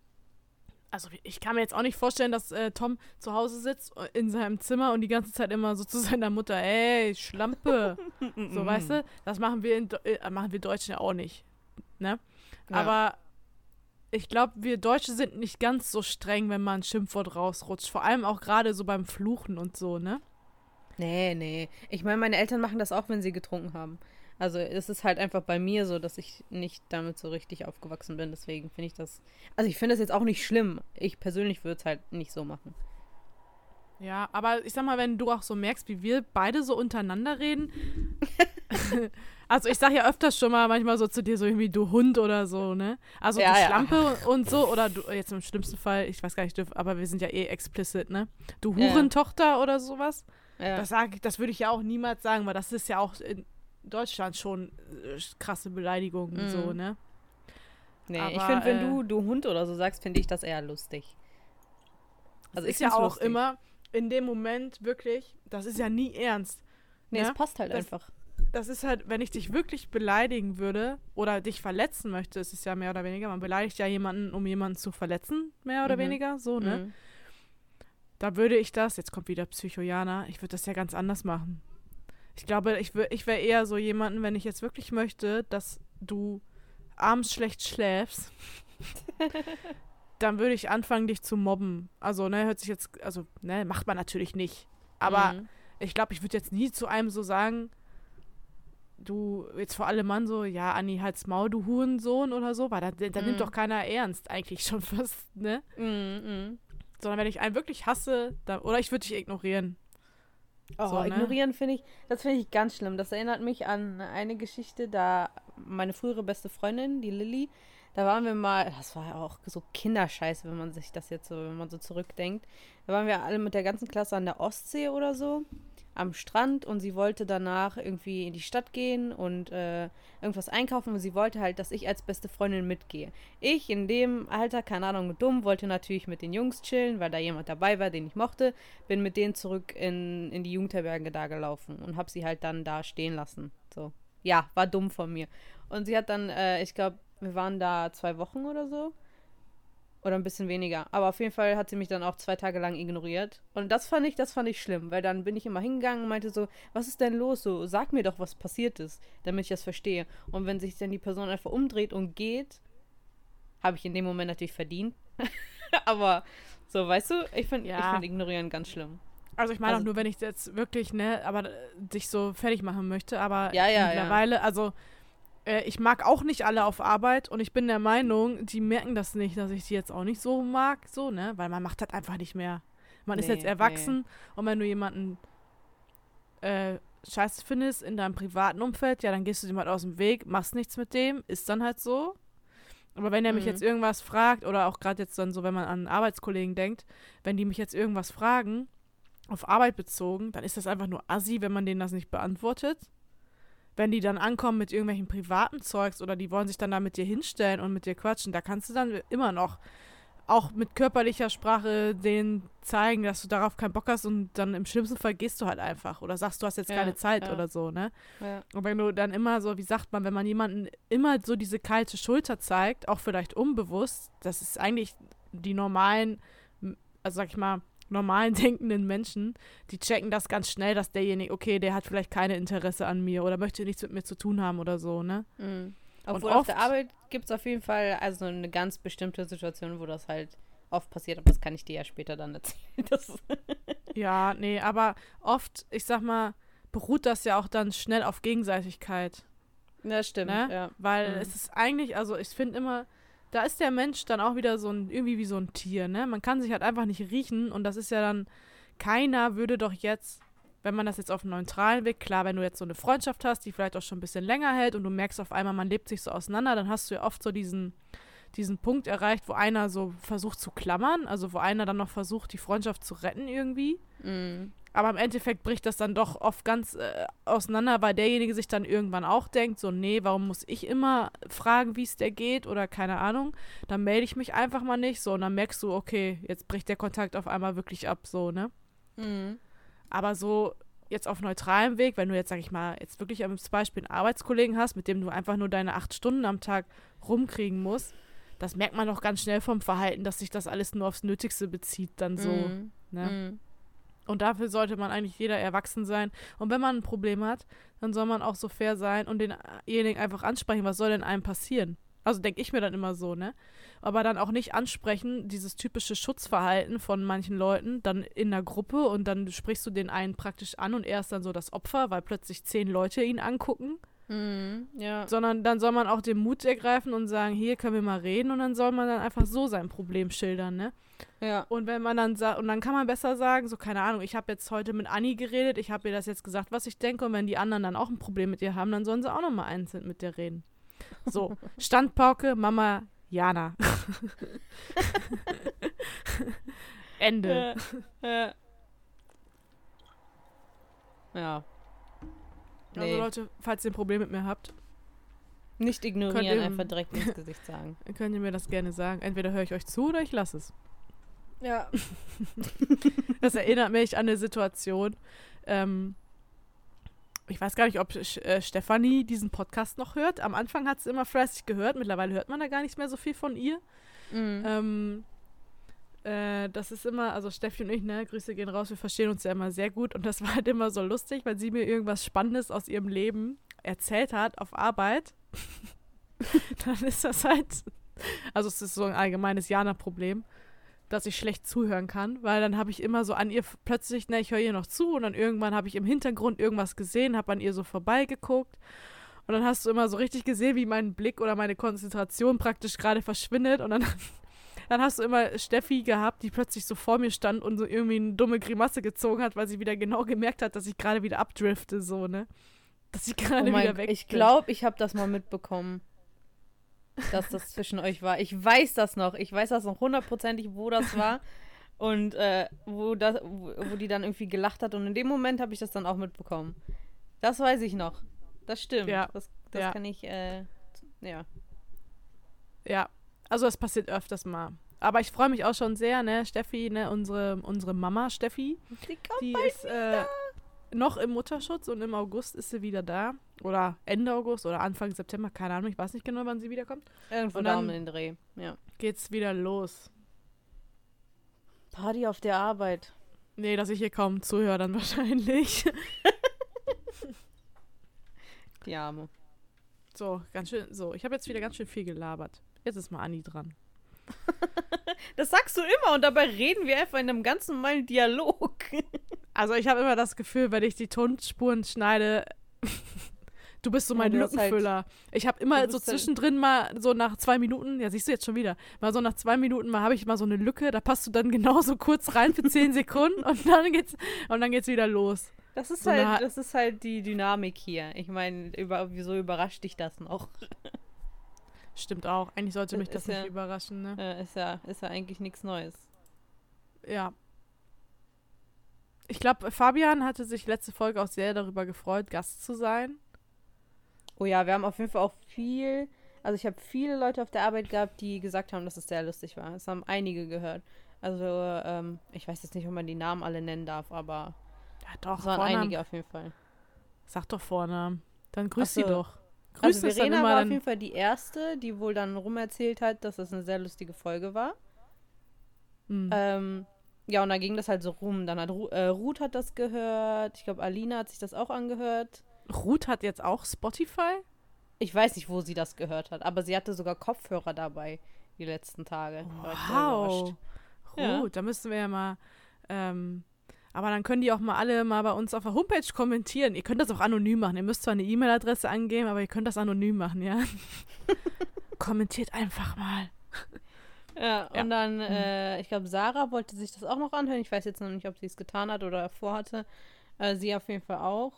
also ich kann mir jetzt auch nicht vorstellen, dass äh, Tom zu Hause sitzt in seinem Zimmer und die ganze Zeit immer so zu seiner Mutter, ey, Schlampe. so, weißt du? Das machen wir, in, äh, machen wir Deutschen ja auch nicht. Ne? Ja. Aber ich glaube, wir Deutsche sind nicht ganz so streng, wenn man ein Schimpfwort rausrutscht. Vor allem auch gerade so beim Fluchen und so, ne? Nee, nee. Ich meine, meine Eltern machen das auch, wenn sie getrunken haben. Also es ist halt einfach bei mir so, dass ich nicht damit so richtig aufgewachsen bin. Deswegen finde ich das. Also ich finde das jetzt auch nicht schlimm. Ich persönlich würde es halt nicht so machen. Ja, aber ich sag mal, wenn du auch so merkst, wie wir beide so untereinander reden. also ich sag ja öfters schon mal manchmal so zu dir so irgendwie du Hund oder so, ne? Also ja, du ja. Schlampe und so oder du jetzt im schlimmsten Fall, ich weiß gar nicht, aber wir sind ja eh explicit, ne? Du Hurentochter ja. oder sowas. Ja. Das sag das würde ich ja auch niemals sagen, weil das ist ja auch in, Deutschland schon äh, krasse Beleidigungen, mhm. so, ne? Nee, Aber, ich finde, wenn äh, du, du Hund oder so sagst, finde ich das eher lustig. Also ist ja auch lustig. immer in dem Moment wirklich, das ist ja nie ernst. Nee, ne? es passt halt das, einfach. Das ist halt, wenn ich dich wirklich beleidigen würde oder dich verletzen möchte, ist es ja mehr oder weniger, man beleidigt ja jemanden, um jemanden zu verletzen, mehr oder mhm. weniger, so, ne? Mhm. Da würde ich das, jetzt kommt wieder Psychojana, ich würde das ja ganz anders machen. Ich glaube, ich, ich wäre eher so jemanden, wenn ich jetzt wirklich möchte, dass du abends schlecht schläfst, dann würde ich anfangen, dich zu mobben. Also, ne, hört sich jetzt, also, ne, macht man natürlich nicht. Aber mhm. ich glaube, ich würde jetzt nie zu einem so sagen, du, jetzt vor allem Mann so, ja, Anni, halt's Maul, du Hurensohn oder so, weil da, da mhm. nimmt doch keiner ernst, eigentlich schon fast, ne? Mhm, Sondern wenn ich einen wirklich hasse, dann, oder ich würde dich ignorieren. Oh, so, ne? ignorieren finde ich, das finde ich ganz schlimm. Das erinnert mich an eine Geschichte, da meine frühere beste Freundin, die Lilly, da waren wir mal, das war ja auch so Kinderscheiße, wenn man sich das jetzt so, wenn man so zurückdenkt. Da waren wir alle mit der ganzen Klasse an der Ostsee oder so am Strand und sie wollte danach irgendwie in die Stadt gehen und äh, irgendwas einkaufen und sie wollte halt, dass ich als beste Freundin mitgehe. Ich in dem Alter, keine Ahnung, dumm, wollte natürlich mit den Jungs chillen, weil da jemand dabei war, den ich mochte, bin mit denen zurück in, in die Jugendherberge da gelaufen und habe sie halt dann da stehen lassen. So. Ja, war dumm von mir. Und sie hat dann, äh, ich glaube, wir waren da zwei Wochen oder so oder ein bisschen weniger. Aber auf jeden Fall hat sie mich dann auch zwei Tage lang ignoriert. Und das fand ich, das fand ich schlimm, weil dann bin ich immer hingegangen und meinte so, was ist denn los? So, sag mir doch, was passiert ist, damit ich das verstehe. Und wenn sich dann die Person einfach umdreht und geht, habe ich in dem Moment natürlich verdient. aber so, weißt du, ich finde ja. find Ignorieren ganz schlimm. Also ich meine also, auch nur, wenn ich jetzt wirklich, ne, aber dich so fertig machen möchte, aber ja, ja, mittlerweile, ja. also äh, ich mag auch nicht alle auf Arbeit und ich bin der Meinung, die merken das nicht, dass ich die jetzt auch nicht so mag, so, ne? Weil man macht das einfach nicht mehr. Man ist Nee, jetzt erwachsen und wenn du jemanden äh, scheiße findest in deinem privaten Umfeld, ja, dann gehst du dem halt aus dem Weg, machst nichts mit dem, ist dann halt so. Aber wenn er mich Mhm. jetzt irgendwas fragt, oder auch gerade jetzt dann so, wenn man an Arbeitskollegen denkt, wenn die mich jetzt irgendwas fragen, auf Arbeit bezogen, dann ist das einfach nur assi, wenn man denen das nicht beantwortet. Wenn die dann ankommen mit irgendwelchen privaten Zeugs oder die wollen sich dann da mit dir hinstellen und mit dir quatschen, da kannst du dann immer noch auch mit körperlicher Sprache denen zeigen, dass du darauf keinen Bock hast und dann im schlimmsten Fall gehst du halt einfach oder sagst, du hast jetzt Ja, keine Zeit ja. oder so, ne? Ja. Und wenn du dann immer so, wie sagt man, wenn man jemanden immer so diese kalte Schulter zeigt, auch vielleicht unbewusst, das ist eigentlich die normalen, also sag ich mal, normalen denkenden Menschen, die checken das ganz schnell, dass derjenige, okay, der hat vielleicht keine Interesse an mir oder möchte nichts mit mir zu tun haben oder so, ne? Mhm. Obwohl auf der oft- Arbeit gibt es auf jeden Fall also eine ganz bestimmte Situation, wo das halt oft passiert, aber das kann ich dir ja später dann erzählen. Das, Ja, nee, aber oft, ich sag mal, beruht das ja auch dann schnell auf Gegenseitigkeit. das stimmt, Ne? ja. Weil Mhm. es ist eigentlich, also ich finde immer, da ist der Mensch dann auch wieder so ein, irgendwie wie so ein Tier, ne? Man kann sich halt einfach nicht riechen und das ist ja dann, keiner würde doch jetzt, wenn man das jetzt auf einen neutralen Weg, klar, wenn du jetzt so eine Freundschaft hast, die vielleicht auch schon ein bisschen länger hält und du merkst auf einmal, man lebt sich so auseinander, dann hast du ja oft so diesen, diesen Punkt erreicht, wo einer so versucht zu klammern, also wo einer dann noch versucht, die Freundschaft zu retten irgendwie. Mhm. Aber im Endeffekt bricht das dann doch oft ganz äh, auseinander, weil derjenige sich dann irgendwann auch denkt, so, nee, warum muss ich immer fragen, wie es der geht oder keine Ahnung. Dann melde ich mich einfach mal nicht, so, und dann merkst du, okay, jetzt bricht der Kontakt auf einmal wirklich ab, so, ne? Mhm. Aber so jetzt auf neutralem Weg, wenn du jetzt, sag ich mal, jetzt wirklich als Beispiel einen Arbeitskollegen hast, mit dem du einfach nur deine acht Stunden am Tag rumkriegen musst, das merkt man doch ganz schnell vom Verhalten, dass sich das alles nur aufs Nötigste bezieht, dann so, Mhm. ne? Mhm. Und dafür sollte man eigentlich jeder erwachsen sein. Und wenn man ein Problem hat, dann soll man auch so fair sein und denjenigen einfach ansprechen, was soll denn einem passieren? Also denke ich mir dann immer so, ne? Aber dann auch nicht ansprechen, dieses typische Schutzverhalten von manchen Leuten, dann in der Gruppe und dann sprichst du den einen praktisch an und er ist dann so das Opfer, weil plötzlich zehn Leute ihn angucken. Mhm. Ja. Sondern dann soll man auch den Mut ergreifen und sagen, hier können wir mal reden und dann soll man dann einfach so sein Problem schildern, ne? Ja. Und wenn man dann sagt, und dann kann man besser sagen, so keine Ahnung, ich habe jetzt heute mit Anni geredet, ich habe ihr das jetzt gesagt, was ich denke, und wenn die anderen dann auch ein Problem mit ihr haben, dann sollen sie auch nochmal einzeln mit dir reden. So, Standpauke, Mama, Jana. Ende. Ja. Ja. ja. Also Nee. Leute, falls ihr ein Problem mit mir habt, Nicht Könnt ignorieren, ihr- einfach direkt ins Gesicht sagen. dann könnt ihr mir das gerne sagen. Entweder höre ich euch zu oder ich lasse es. Ja. Das erinnert mich an eine Situation. Ähm, ich weiß gar nicht, ob äh, Stefanie diesen Podcast noch hört. Am Anfang hat sie immer fleißig gehört. Mittlerweile hört man da gar nicht mehr so viel von ihr. Mhm. Ähm, äh, das ist immer, also Steffi und ich, ne, Grüße gehen raus, wir verstehen uns ja immer sehr gut. Und das war halt immer so lustig, weil sie mir irgendwas Spannendes aus ihrem Leben erzählt hat auf Arbeit. Dann ist das halt, also es ist so ein allgemeines Jana-Problem, dass ich schlecht zuhören kann, weil dann habe ich immer so an ihr plötzlich, ne, ich höre ihr noch zu und dann irgendwann habe ich im Hintergrund irgendwas gesehen, habe an ihr so vorbeigeguckt und dann hast du immer so richtig gesehen, wie mein Blick oder meine Konzentration praktisch gerade verschwindet und dann dann hast du immer Steffi gehabt, die plötzlich so vor mir stand und so irgendwie eine dumme Grimasse gezogen hat, weil sie wieder genau gemerkt hat, dass ich gerade wieder abdrifte, so, ne? Dass ich Oh gerade mein, wieder weg ich glaube, ich habe das mal mitbekommen, dass das zwischen euch war. Ich weiß das noch. Ich weiß das noch hundertprozentig, wo das war und äh, wo, das, wo, wo die dann irgendwie gelacht hat. Und in dem Moment habe ich das dann auch mitbekommen. Das weiß ich noch. Das stimmt. Ja, Das, das ja. kann ich, äh, ja. Ja, also das passiert öfters mal. Aber ich freue mich auch schon sehr, ne? Steffi, ne, unsere, unsere Mama Steffi, Die kommt die ist äh, noch im Mutterschutz und im August ist sie wieder da. Oder Ende August oder Anfang September, keine Ahnung, ich weiß nicht genau, wann sie wiederkommt. irgendwo und da um den Dreh. Ja. Geht's wieder los. Party auf der Arbeit. Nee, dass ich hier kaum zuhöre, dann wahrscheinlich. Die Arme. So, ganz schön, so, ich habe jetzt wieder ganz schön viel gelabert. Jetzt ist mal Anni dran. Das sagst du immer und dabei reden wir einfach in einem ganz normalen Dialog. Also ich habe immer das Gefühl, wenn ich die Tonspuren schneide, Du bist so mein Ja, halt- Lückenfüller. ich habe immer so halt- zwischendrin mal so nach zwei Minuten, ja siehst du jetzt schon wieder, mal so nach zwei Minuten mal habe ich mal so eine Lücke, da passt du dann genauso kurz rein für zehn Sekunden und dann geht's und dann geht's wieder los. Das ist So halt, das ist halt die Dynamik hier. Ich meine, über, wieso überrascht dich das noch? Stimmt auch. Eigentlich sollte Das mich das ist nicht ja- überraschen, ne? Äh, ist ja, ist ja eigentlich nichts Neues. Ja. Ich glaube, Fabian hatte sich letzte Folge auch sehr darüber gefreut, Gast zu sein. Oh ja, wir haben auf jeden Fall auch viel, also ich habe viele Leute auf der Arbeit gehabt, die gesagt haben, dass es sehr lustig war. Das haben einige gehört. Also, ähm, ich weiß jetzt nicht, ob man die Namen alle nennen darf, aber Ja, doch, es waren Vornamen. einige auf jeden Fall. Sag doch Vornamen. Dann grüß Ach sie so. doch. Grüß Also Verena war auf jeden Fall die erste, die wohl dann rumerzählt hat, dass es eine sehr lustige Folge war. Hm. Ähm, ja, und dann ging das halt so rum. Dann hat Ru äh, Ruth hat das gehört. Ich glaube, Alina hat sich das auch angehört. Ruth hat jetzt auch Spotify? Ich weiß nicht, wo sie das gehört hat, aber sie hatte sogar Kopfhörer dabei die letzten Tage. Wow. Ruth, Ja. da müssen wir ja mal. Ähm, aber dann können die auch mal alle mal bei uns auf der Homepage kommentieren. Ihr könnt das auch anonym machen. Ihr müsst zwar eine E-Mail-Adresse angeben, aber ihr könnt das anonym machen, ja? Kommentiert einfach mal. Ja, Ja. und dann, äh, ich glaube, Sarah wollte sich das auch noch anhören. Ich weiß jetzt noch nicht, ob sie es getan hat oder vorhatte. Äh, sie auf jeden Fall auch.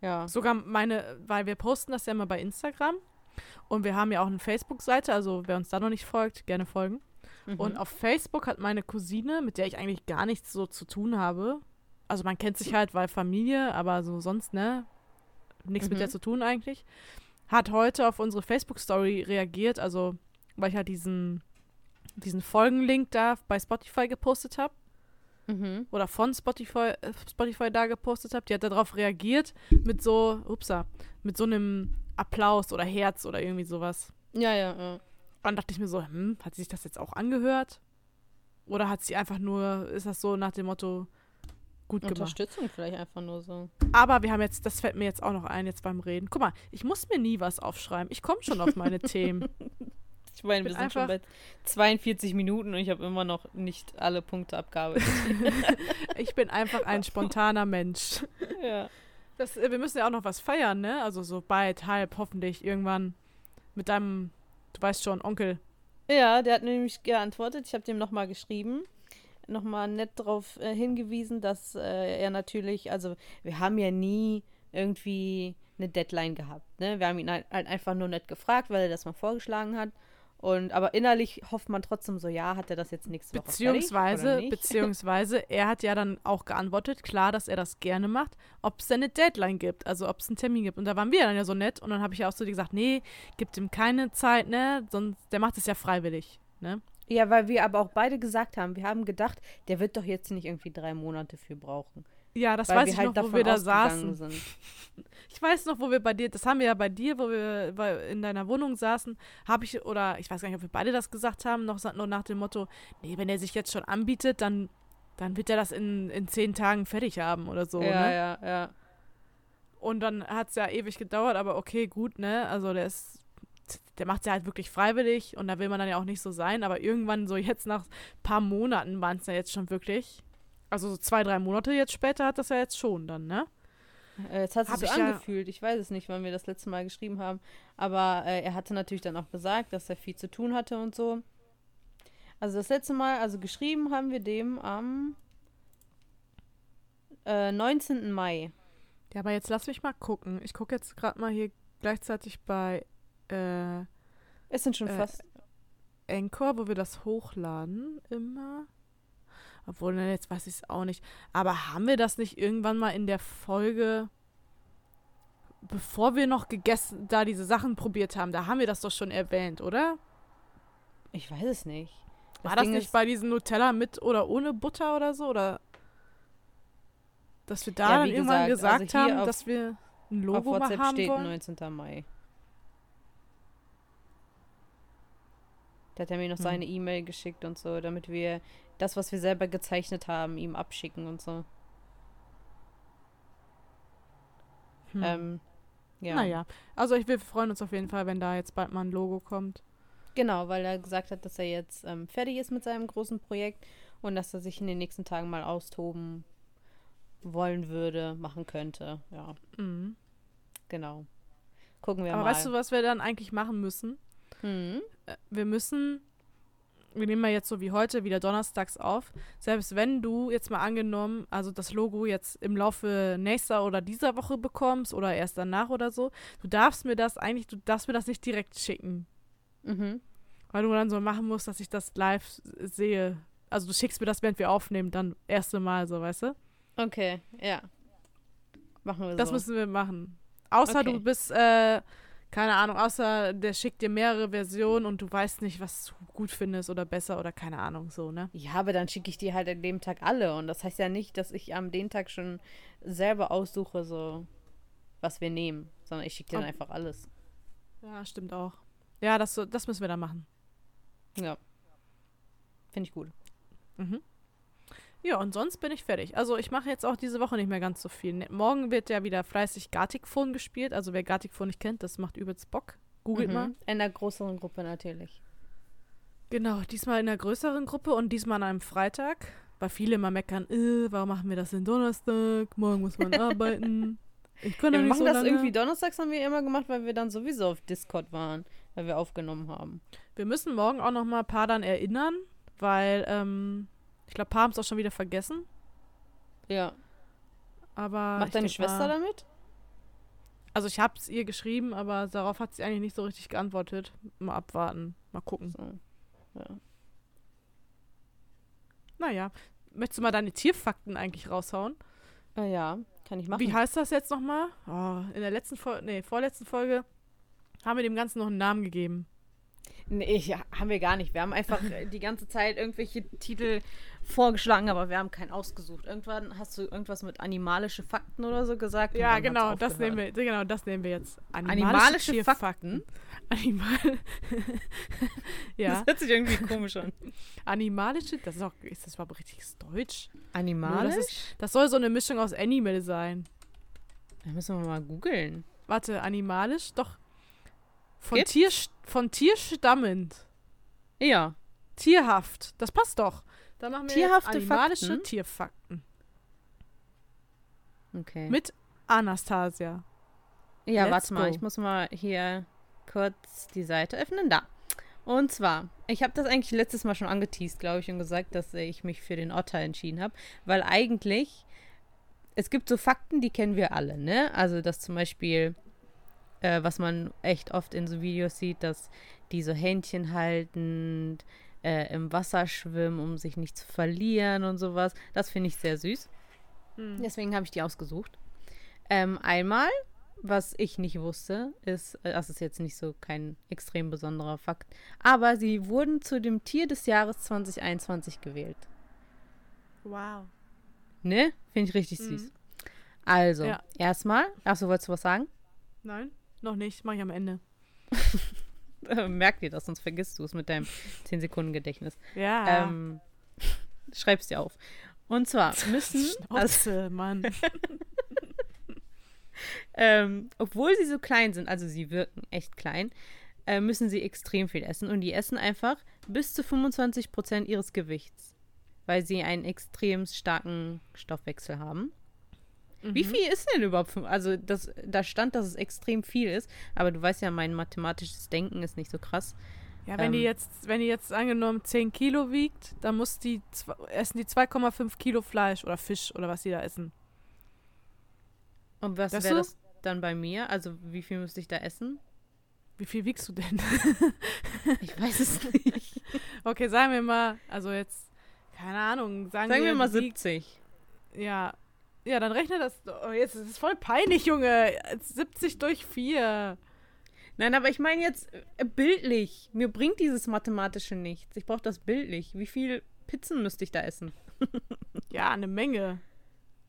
Ja. Sogar meine, weil wir posten das ja immer bei Instagram. Und wir haben ja auch eine Facebook-Seite, also wer uns da noch nicht folgt, gerne folgen. Mhm. Und auf Facebook hat meine Cousine, mit der ich eigentlich gar nichts so zu tun habe, also man kennt sich halt, weil Familie, aber so sonst, ne, nichts mit Mhm. der zu tun eigentlich, hat heute auf unsere Facebook-Story reagiert, also weil ich halt diesen, diesen Folgenlink da bei Spotify gepostet habe mhm. oder von Spotify, äh, Spotify da gepostet habe, die hat darauf reagiert mit so, upsa, mit so einem Applaus oder Herz oder irgendwie sowas. Ja, ja, ja. Dann dachte ich mir so, hm, hat sie sich das jetzt auch angehört? Oder hat sie einfach nur, ist das so nach dem Motto, gut gemacht? Unterstützung vielleicht einfach nur so. Aber wir haben jetzt, das fällt mir jetzt auch noch ein, jetzt beim Reden. Guck mal, ich muss mir nie was aufschreiben. Ich komme schon auf meine Themen. Ich meine, wir sind schon bei 42 Minuten und ich habe immer noch nicht alle Punkte abgearbeitet. Ich bin einfach ein spontaner Mensch. ja. Das, äh, wir müssen ja auch noch was feiern, ne? Also so bald, halb, hoffentlich, irgendwann mit deinem, du weißt schon, Onkel. Ja, der hat nämlich geantwortet. Ich habe dem nochmal geschrieben. Nochmal nett darauf äh, hingewiesen, dass äh, er natürlich, also wir haben ja nie irgendwie eine Deadline gehabt. Ne? Wir haben ihn halt, halt einfach nur nett gefragt, weil er das mal vorgeschlagen hat. Und aber innerlich hofft man trotzdem so, ja, hat er das jetzt Woche Beziehungsweise, fertig, beziehungsweise, er hat ja dann auch geantwortet, klar, dass er das gerne macht, ob es denn eine Deadline gibt, also ob es einen Termin gibt. Und da waren wir dann ja so nett und dann habe ich ja auch zu dir gesagt, nee, gibt ihm keine Zeit, ne, sonst, der macht es ja freiwillig, ne. Ja, weil wir aber auch beide gesagt haben, wir haben gedacht, der wird doch jetzt nicht irgendwie drei Monate für brauchen. Ja, das weil weiß ich halt noch, wo wir da saßen. sind. Ich weiß noch, wo wir bei dir, das haben wir ja bei dir, wo wir bei, in deiner Wohnung saßen, habe ich, oder ich weiß gar nicht, ob wir beide das gesagt haben, noch, noch nach dem Motto, nee, wenn er sich jetzt schon anbietet, dann, dann wird er das in, in zehn Tagen fertig haben oder so, ja, ne? ja, ja. Und dann hat es ja ewig gedauert, aber okay, gut, ne? Also der ist, der macht es ja halt wirklich freiwillig und da will man dann ja auch nicht so sein, aber irgendwann so jetzt nach ein paar Monaten waren es ja jetzt schon wirklich. Also so zwei, drei Monate jetzt später hat das ja jetzt schon dann, ne? Äh, Jetzt hat es sich so ich ja- angefühlt. Ich weiß es nicht, wann wir das letzte Mal geschrieben haben. Aber äh, er hatte natürlich dann auch gesagt, dass er viel zu tun hatte und so. Also das letzte Mal, also geschrieben haben wir dem am äh, 19. Mai. Ja, aber jetzt lass mich mal gucken. Ich gucke jetzt gerade mal hier gleichzeitig bei äh, Es sind schon Äh, fast. Anchor, wo wir das hochladen immer. Obwohl, ne, jetzt weiß ich es auch nicht. Aber haben wir das nicht irgendwann mal in der Folge, bevor wir noch gegessen, da diese Sachen probiert haben, da haben wir das doch schon erwähnt, oder? Ich weiß es nicht. War das Ding nicht bei diesen Nutella mit oder ohne Butter oder so? Oder dass wir da Ja, dann irgendwann gesagt, also gesagt haben, auf- dass wir ein Auf Logo mal WhatsApp haben steht wollen? 19. Mai. Da hat er mir noch Hm. seine E-Mail geschickt und so, damit wir das, was wir selber gezeichnet haben, ihm abschicken und so. Hm. Ähm, ja. Naja, also ich, wir freuen uns auf jeden Fall, wenn da jetzt bald mal ein Logo kommt. Genau, weil er gesagt hat, dass er jetzt ähm, fertig ist mit seinem großen Projekt und dass er sich in den nächsten Tagen mal austoben wollen würde, machen könnte. Ja. Mhm. genau. Gucken wir Aber mal. weißt du, was wir dann eigentlich machen müssen? Mhm. Wir müssen, wir nehmen ja jetzt so wie heute wieder donnerstags auf. Selbst wenn du jetzt mal angenommen, also das Logo jetzt im Laufe nächster oder dieser Woche bekommst oder erst danach oder so, du darfst mir das eigentlich, du darfst mir das nicht direkt schicken. Mhm. Weil du dann so machen musst, dass ich das live sehe. Also du schickst mir das, während wir aufnehmen, dann erste Mal so, weißt du? Okay, ja. Machen wir Das so. müssen wir machen. Außer Okay. du bist, äh, keine Ahnung, außer der schickt dir mehrere Versionen und du weißt nicht, was du gut findest oder besser oder keine Ahnung, so, ne? ja, aber dann schicke ich die halt an dem Tag alle. Und das heißt ja nicht, dass ich am den Tag schon selber aussuche, so was wir nehmen. Sondern ich schicke dir dann einfach alles. Ja, stimmt auch. Ja, das, das müssen wir dann machen. Ja. Finde ich gut. Mhm. Ja, und sonst bin ich fertig. Also ich mache jetzt auch diese Woche nicht mehr ganz so viel. Ne- Morgen wird ja wieder fleißig Gartic Phone gespielt. Also wer Gartic Phone nicht kennt, das macht übelst Bock. Googelt Mhm. mal. In einer größeren Gruppe natürlich. Genau, diesmal in einer größeren Gruppe und diesmal an einem Freitag. Weil viele immer meckern, äh, warum machen wir das denn Donnerstag? Morgen muss man arbeiten. Ich kann Ja, ja, wir nicht machen so das lange. irgendwie donnerstags haben wir immer gemacht, weil wir dann sowieso auf Discord waren, weil wir aufgenommen haben. Wir müssen morgen auch noch mal ein paar dann erinnern, weil ähm, ich glaube, paar haben es auch schon wieder vergessen. Ja. Aber Macht deine Schwester mal, damit? Also ich habe es ihr geschrieben, aber darauf hat sie eigentlich nicht so richtig geantwortet. Mal abwarten, mal gucken. So. Ja. Naja, möchtest du mal deine Tierfakten eigentlich raushauen? Ah, ja, kann ich machen. Wie heißt das jetzt nochmal? Oh, in der letzten Folge, nee, vorletzten Folge haben wir dem Ganzen noch einen Namen gegeben. Nee, ja, haben wir gar nicht. Wir haben einfach äh, die ganze Zeit irgendwelche Titel vorgeschlagen, aber wir haben keinen ausgesucht. Irgendwann hast du irgendwas mit animalische Fakten oder so gesagt. Ja, genau, das nehmen wir, genau, das nehmen wir jetzt. Animalische Tierfakten. Animal. ja, Das hört sich irgendwie komisch an. animalische, das ist auch, ist das überhaupt richtiges Deutsch? Animalisch? das Das soll so eine Mischung aus Animal sein. Da müssen wir mal googeln. Warte, animalisch? Doch. Von, Gibt's? Tier, von Tier stammend. Ja. Tierhaft. Das passt doch. Dann machen wir Tierhafte animalische Fakten? Tierfakten. Okay. Mit Anastasia. Ja, Let's warte mal, go. ich muss mal hier kurz die Seite öffnen. Da. Und zwar, ich habe das eigentlich letztes Mal schon angeteased, glaube ich, und gesagt, dass ich mich für den Otter entschieden habe. Weil eigentlich, es gibt so Fakten, die kennen wir alle, ne? Also, dass zum Beispiel, äh, was man echt oft in so Videos sieht, dass die so Händchen halten, äh, im Wasser schwimmen, um sich nicht zu verlieren und sowas. Das finde ich sehr süß. Hm. Deswegen habe ich die ausgesucht. Ähm, einmal, was ich nicht wusste, ist, äh, das ist jetzt nicht so kein extrem besonderer Fakt, aber sie wurden zu dem Tier des Jahres 2021 gewählt. Wow. Ne? Finde ich richtig Mhm. süß. Also, Ja. erstmal, achso, wolltest du was sagen? Nein, noch nicht. Mach ich am Ende. Merk dir das, sonst vergisst du es mit deinem 10-Sekunden-Gedächtnis. Ja. Ähm, schreib's dir auf. Und zwar müssen, also, Schnauze, Mann. ähm, obwohl sie so klein sind, also sie wirken echt klein, äh, müssen sie extrem viel essen. Und die essen einfach bis zu 25% ihres Gewichts, weil sie einen extrem starken Stoffwechsel haben. Wie Mhm. viel ist denn überhaupt? fün- Also das, da stand, dass es extrem viel ist, aber du weißt ja, mein mathematisches Denken ist nicht so krass. Ja, wenn die Ähm. jetzt, wenn die jetzt angenommen 10 Kilo wiegt, dann muss die essen die 2,5 Kilo Fleisch oder Fisch oder was die da essen. Und was wäre das dann bei mir? Also wie viel müsste ich da essen? Wie viel wiegst du denn? Ich weiß es nicht. okay, sagen wir mal, also jetzt, keine Ahnung, sagen, Sagen wir mal du wiegst- 70. Ja. Ja, dann rechne das. Oh, jetzt ist es voll peinlich, Junge. 70 durch 4. Nein, aber ich meine jetzt äh, bildlich. Mir bringt dieses Mathematische nichts. Ich brauche das bildlich. Wie viel Pizzen müsste ich da essen? Ja, eine Menge.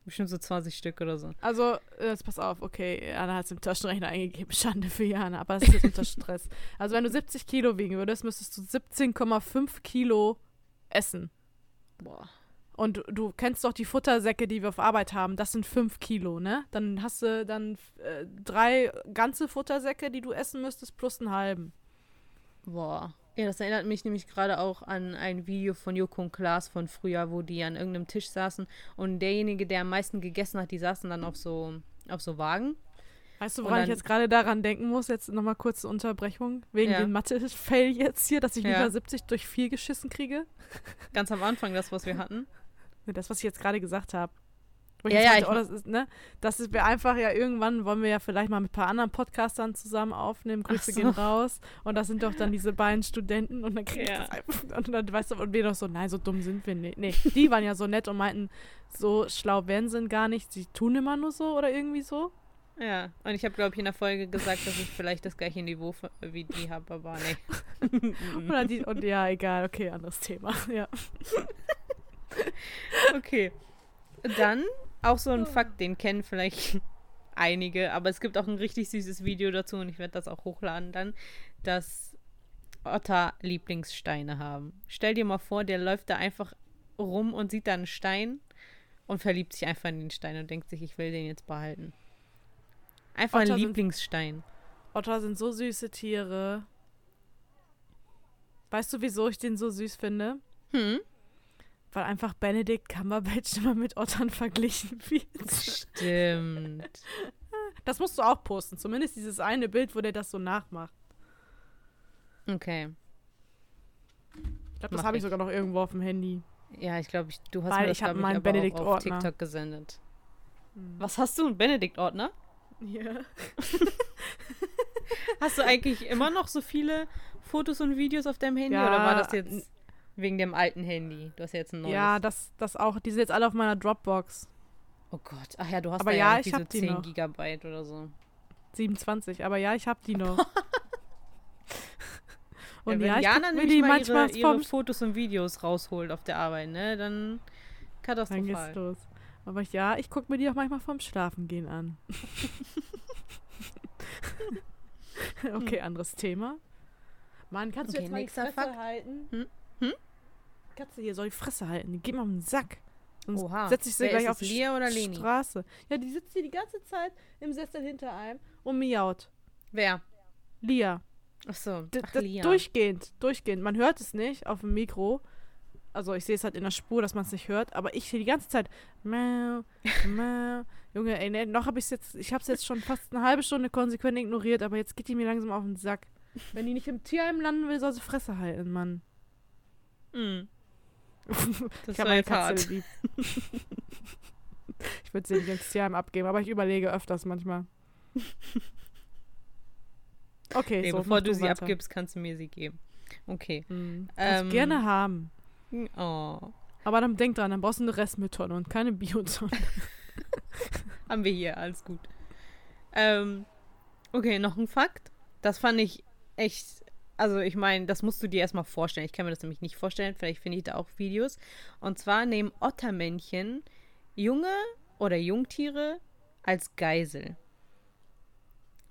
Bestimmt so 20 Stück oder so. Also, äh, jetzt pass auf, okay, Anna hat es im Taschenrechner eingegeben. Schande für Jana, aber das ist jetzt unter Stress. Also, wenn du 70 Kilo wiegen würdest, müsstest du 17,5 Kilo essen. Boah. Und du, kennst doch die Futtersäcke, die wir auf Arbeit haben. Das sind 5 Kilo, ne? Dann hast du dann äh, drei ganze Futtersäcke, die du essen müsstest, plus einen halben. Boah. Ja, das erinnert mich nämlich gerade auch an ein Video von Joko und Klaas von früher, wo die an irgendeinem Tisch saßen und derjenige, der am meisten gegessen hat, die saßen dann auf so, auf so Wagen. Weißt du, woran ich jetzt gerade daran denken muss? Jetzt nochmal kurze Unterbrechung. Wegen Ja. dem Mathe-Fail jetzt hier, dass ich Ja. über 70 durch 4 geschissen kriege. Ganz am Anfang das, was wir hatten. Das, was ich jetzt gerade gesagt habe. Ja, ja, meinte, ich- oh, das ist, ne? Das ist wir einfach ja irgendwann wollen wir ja vielleicht mal mit ein paar anderen Podcastern zusammen aufnehmen. Grüße so. gehen raus. Und das sind doch dann diese beiden Studenten und dann kriege ich Ja. das einfach. Und dann weißt du, und wir doch so, nein, so dumm sind wir nicht. Nee, die waren ja so nett und meinten, so schlau werden sie gar nicht. Sie tun immer nur so oder irgendwie so. Ja, und ich habe, glaube ich, in der Folge gesagt, dass ich vielleicht das gleiche Niveau wie die habe, aber nee. Oder die, und ja, egal, okay, anderes Thema. Ja. Okay. Dann auch so ein Fakt, den kennen vielleicht einige, aber es gibt auch ein richtig süßes Video dazu und ich werde das auch hochladen dann, dass Otter Lieblingssteine haben. Stell dir mal vor, der läuft da einfach rum und sieht da einen Stein und verliebt sich einfach in den Stein und denkt sich, ich will den jetzt behalten. Einfach Otter ein sind- Lieblingsstein. Otter sind so süße Tiere. Weißt du, wieso ich den so süß finde? Hm? Weil einfach Benedict Cumberbatch immer mit Ottern verglichen wird. Stimmt. Das musst du auch posten. Zumindest dieses eine Bild, wo der das so nachmacht. Okay. Ich glaube, das habe ich sogar noch irgendwo auf dem Handy. Ja, ich glaube, du hast Weil mir das, ich hab glaub meinen auch auf. TikTok gesendet. Hm. Was hast du? Ein Benedikt-Ordner? Ja. Hast du eigentlich immer noch so viele Fotos und Videos auf deinem Handy Ja, oder war das jetzt wegen dem alten Handy? Du hast ja jetzt ein neues. Ja, das, das auch. Die sind jetzt alle auf meiner Dropbox. oh Gott. Ach ja, du hast Aber da ja, ja ich hab so die 10 noch. Gigabyte oder so. 27. Aber ja, ich habe die noch. Und ja, ja, wenn ich Jana guck nämlich die mal manchmal ihre, ihre Fotos und Videos rausholt auf der Arbeit, ne, dann Dann geht's katastrophal. los. Aber ich, ja, ich gucke mir die auch manchmal vom Schlafengehen an. okay, anderes Thema. Mann, kannst du Okay, jetzt mal die Fresse Fakt. halten? Hm? Hm? Katze hier soll die Fresse halten. Die geht mal auf den Sack. Sonst Oha. setzt sich sie Wer gleich auf die Leni? Straße. Ja, die sitzt hier die ganze Zeit im Sessel hinter einem und miaut. Wer? Lia. Ach so. Ach, Lia. Durchgehend, durchgehend. Man hört es nicht auf dem Mikro. Also ich sehe es halt in der Spur, dass man es nicht hört, aber ich sehe die ganze Zeit. Miau, miau. Junge, ey, ne, noch habe ich es jetzt, ich habe es jetzt schon fast eine halbe Stunde konsequent ignoriert, aber jetzt geht die mir langsam auf den Sack. Wenn die nicht im Tierheim landen will, soll sie Fresse halten, Mann. Hm. Das ich habe hart. Katze lieb. ich würde sie nicht ins Tierheim abgeben, aber ich überlege öfters manchmal. Okay, Nee, so, bevor du sie weiter. abgibst, kannst du mir sie geben. Okay. Hm, kannst Ähm, gerne haben. Oh. Aber dann denk dran, dann brauchst du eine Restmülltonne und keine Biotonne. Haben wir hier, alles gut. Ähm, okay, noch ein Fakt. Das fand ich echt. Also, ich meine, das musst du dir erstmal vorstellen. Ich kann mir das nämlich nicht vorstellen. Vielleicht finde ich da auch Videos. Und zwar nehmen Ottermännchen junge oder Jungtiere als Geisel.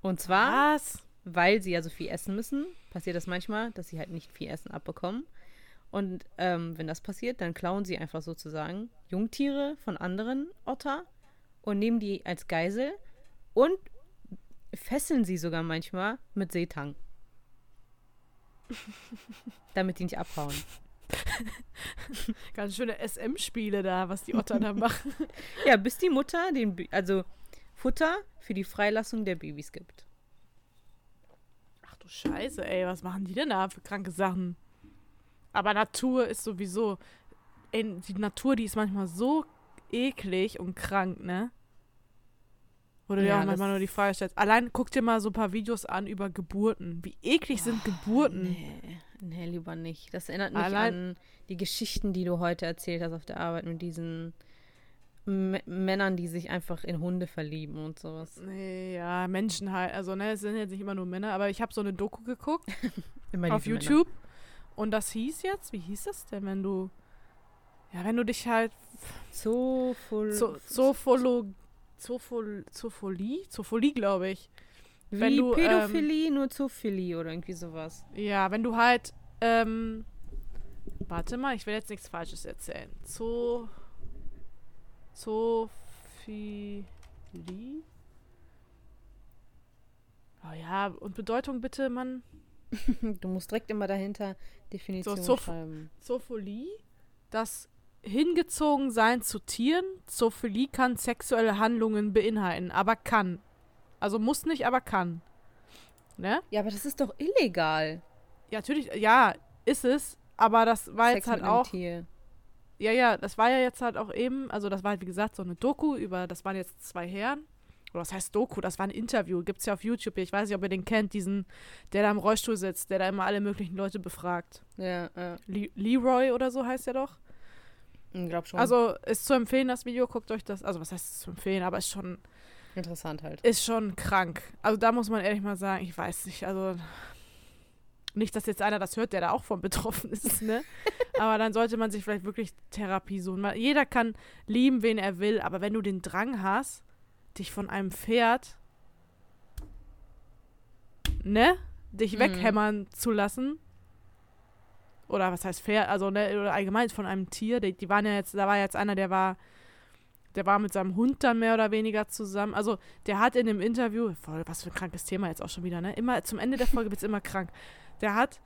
Und zwar, Was? weil sie ja so viel essen müssen, passiert das manchmal, dass sie halt nicht viel Essen abbekommen. Und ähm, wenn das passiert, dann klauen sie einfach sozusagen Jungtiere von anderen Otter und nehmen die als Geisel und fesseln sie sogar manchmal mit Seetang. Damit die nicht abhauen. Ganz schöne SM-Spiele da, was die Otter da machen. Ja, bis die Mutter den, Bi- also Futter für die Freilassung der Babys gibt. Ach du Scheiße, ey, was machen die denn da für kranke Sachen? Aber Natur ist sowieso. Ey, die Natur, die ist manchmal so eklig und krank, ne? Wo du dir Ja, auch manchmal nur die Frage stellst. Allein guck dir mal so ein paar Videos an über Geburten. Wie eklig sind Geburten? Nee, nee, lieber nicht. Das erinnert mich Allein- an die Geschichten, die du heute erzählt hast auf der Arbeit mit diesen M Männern, die sich einfach in Hunde verlieben und sowas. Nee, ja, Menschen halt. Also, ne, es sind jetzt nicht immer nur Männer, aber ich habe so eine Doku geguckt Immer auf diese Männer. YouTube. Und das hieß jetzt, wie hieß das denn, wenn du. Ja, wenn du dich halt Zo- Zopholo, Zopholie? Zopholie, glaube ich. Wie wenn du, ähm, Pädophilie, nur Zoophilie oder irgendwie sowas. Ja, wenn du halt, ähm, warte mal, ich will jetzt nichts Falsches erzählen. Zo, Zophilie? Oh ja, und Bedeutung bitte, Mann. Du musst direkt immer dahinter Definition So, Zoph- schreiben. Zophilie, das Hingezogensein zu Tieren. Zophilie kann sexuelle Handlungen beinhalten, aber kann. Also muss nicht, aber kann. Ne? Ja, aber das ist doch illegal. Ja, natürlich, ja, ist es. Aber das war Sex jetzt halt auch. Tier. Ja, ja, das war ja jetzt halt auch eben, also das war halt wie gesagt so eine Doku über, das waren jetzt zwei Herren. Oder was heißt Doku? Das war ein Interview, gibt's ja auf YouTube. Ich weiß nicht, ob ihr den kennt, diesen, der da im Rollstuhl sitzt, der da immer alle möglichen Leute befragt. Ja, ja. Le Leroy oder so heißt er doch. Ich glaube schon. Also ist zu empfehlen, das Video, guckt euch das, also was heißt zu empfehlen, aber ist schon, interessant halt. ist schon krank. Also da muss man ehrlich mal sagen, ich weiß nicht, also nicht, dass jetzt einer das hört, der da auch von betroffen ist, ne? aber dann sollte man sich vielleicht wirklich Therapie suchen. Jeder kann lieben, wen er will, aber wenn du den Drang hast, dich von einem Pferd, ne, dich Mhm. weghämmern zu lassen, oder was heißt Pferd, also ne, oder allgemein von einem Tier, die, die waren ja jetzt, da war jetzt einer, der war, der war mit seinem Hund dann mehr oder weniger zusammen. Also der hat in dem Interview, voll, was für ein krankes Thema jetzt auch schon wieder, ne? Immer zum Ende der Folge wird es immer krank. Der hat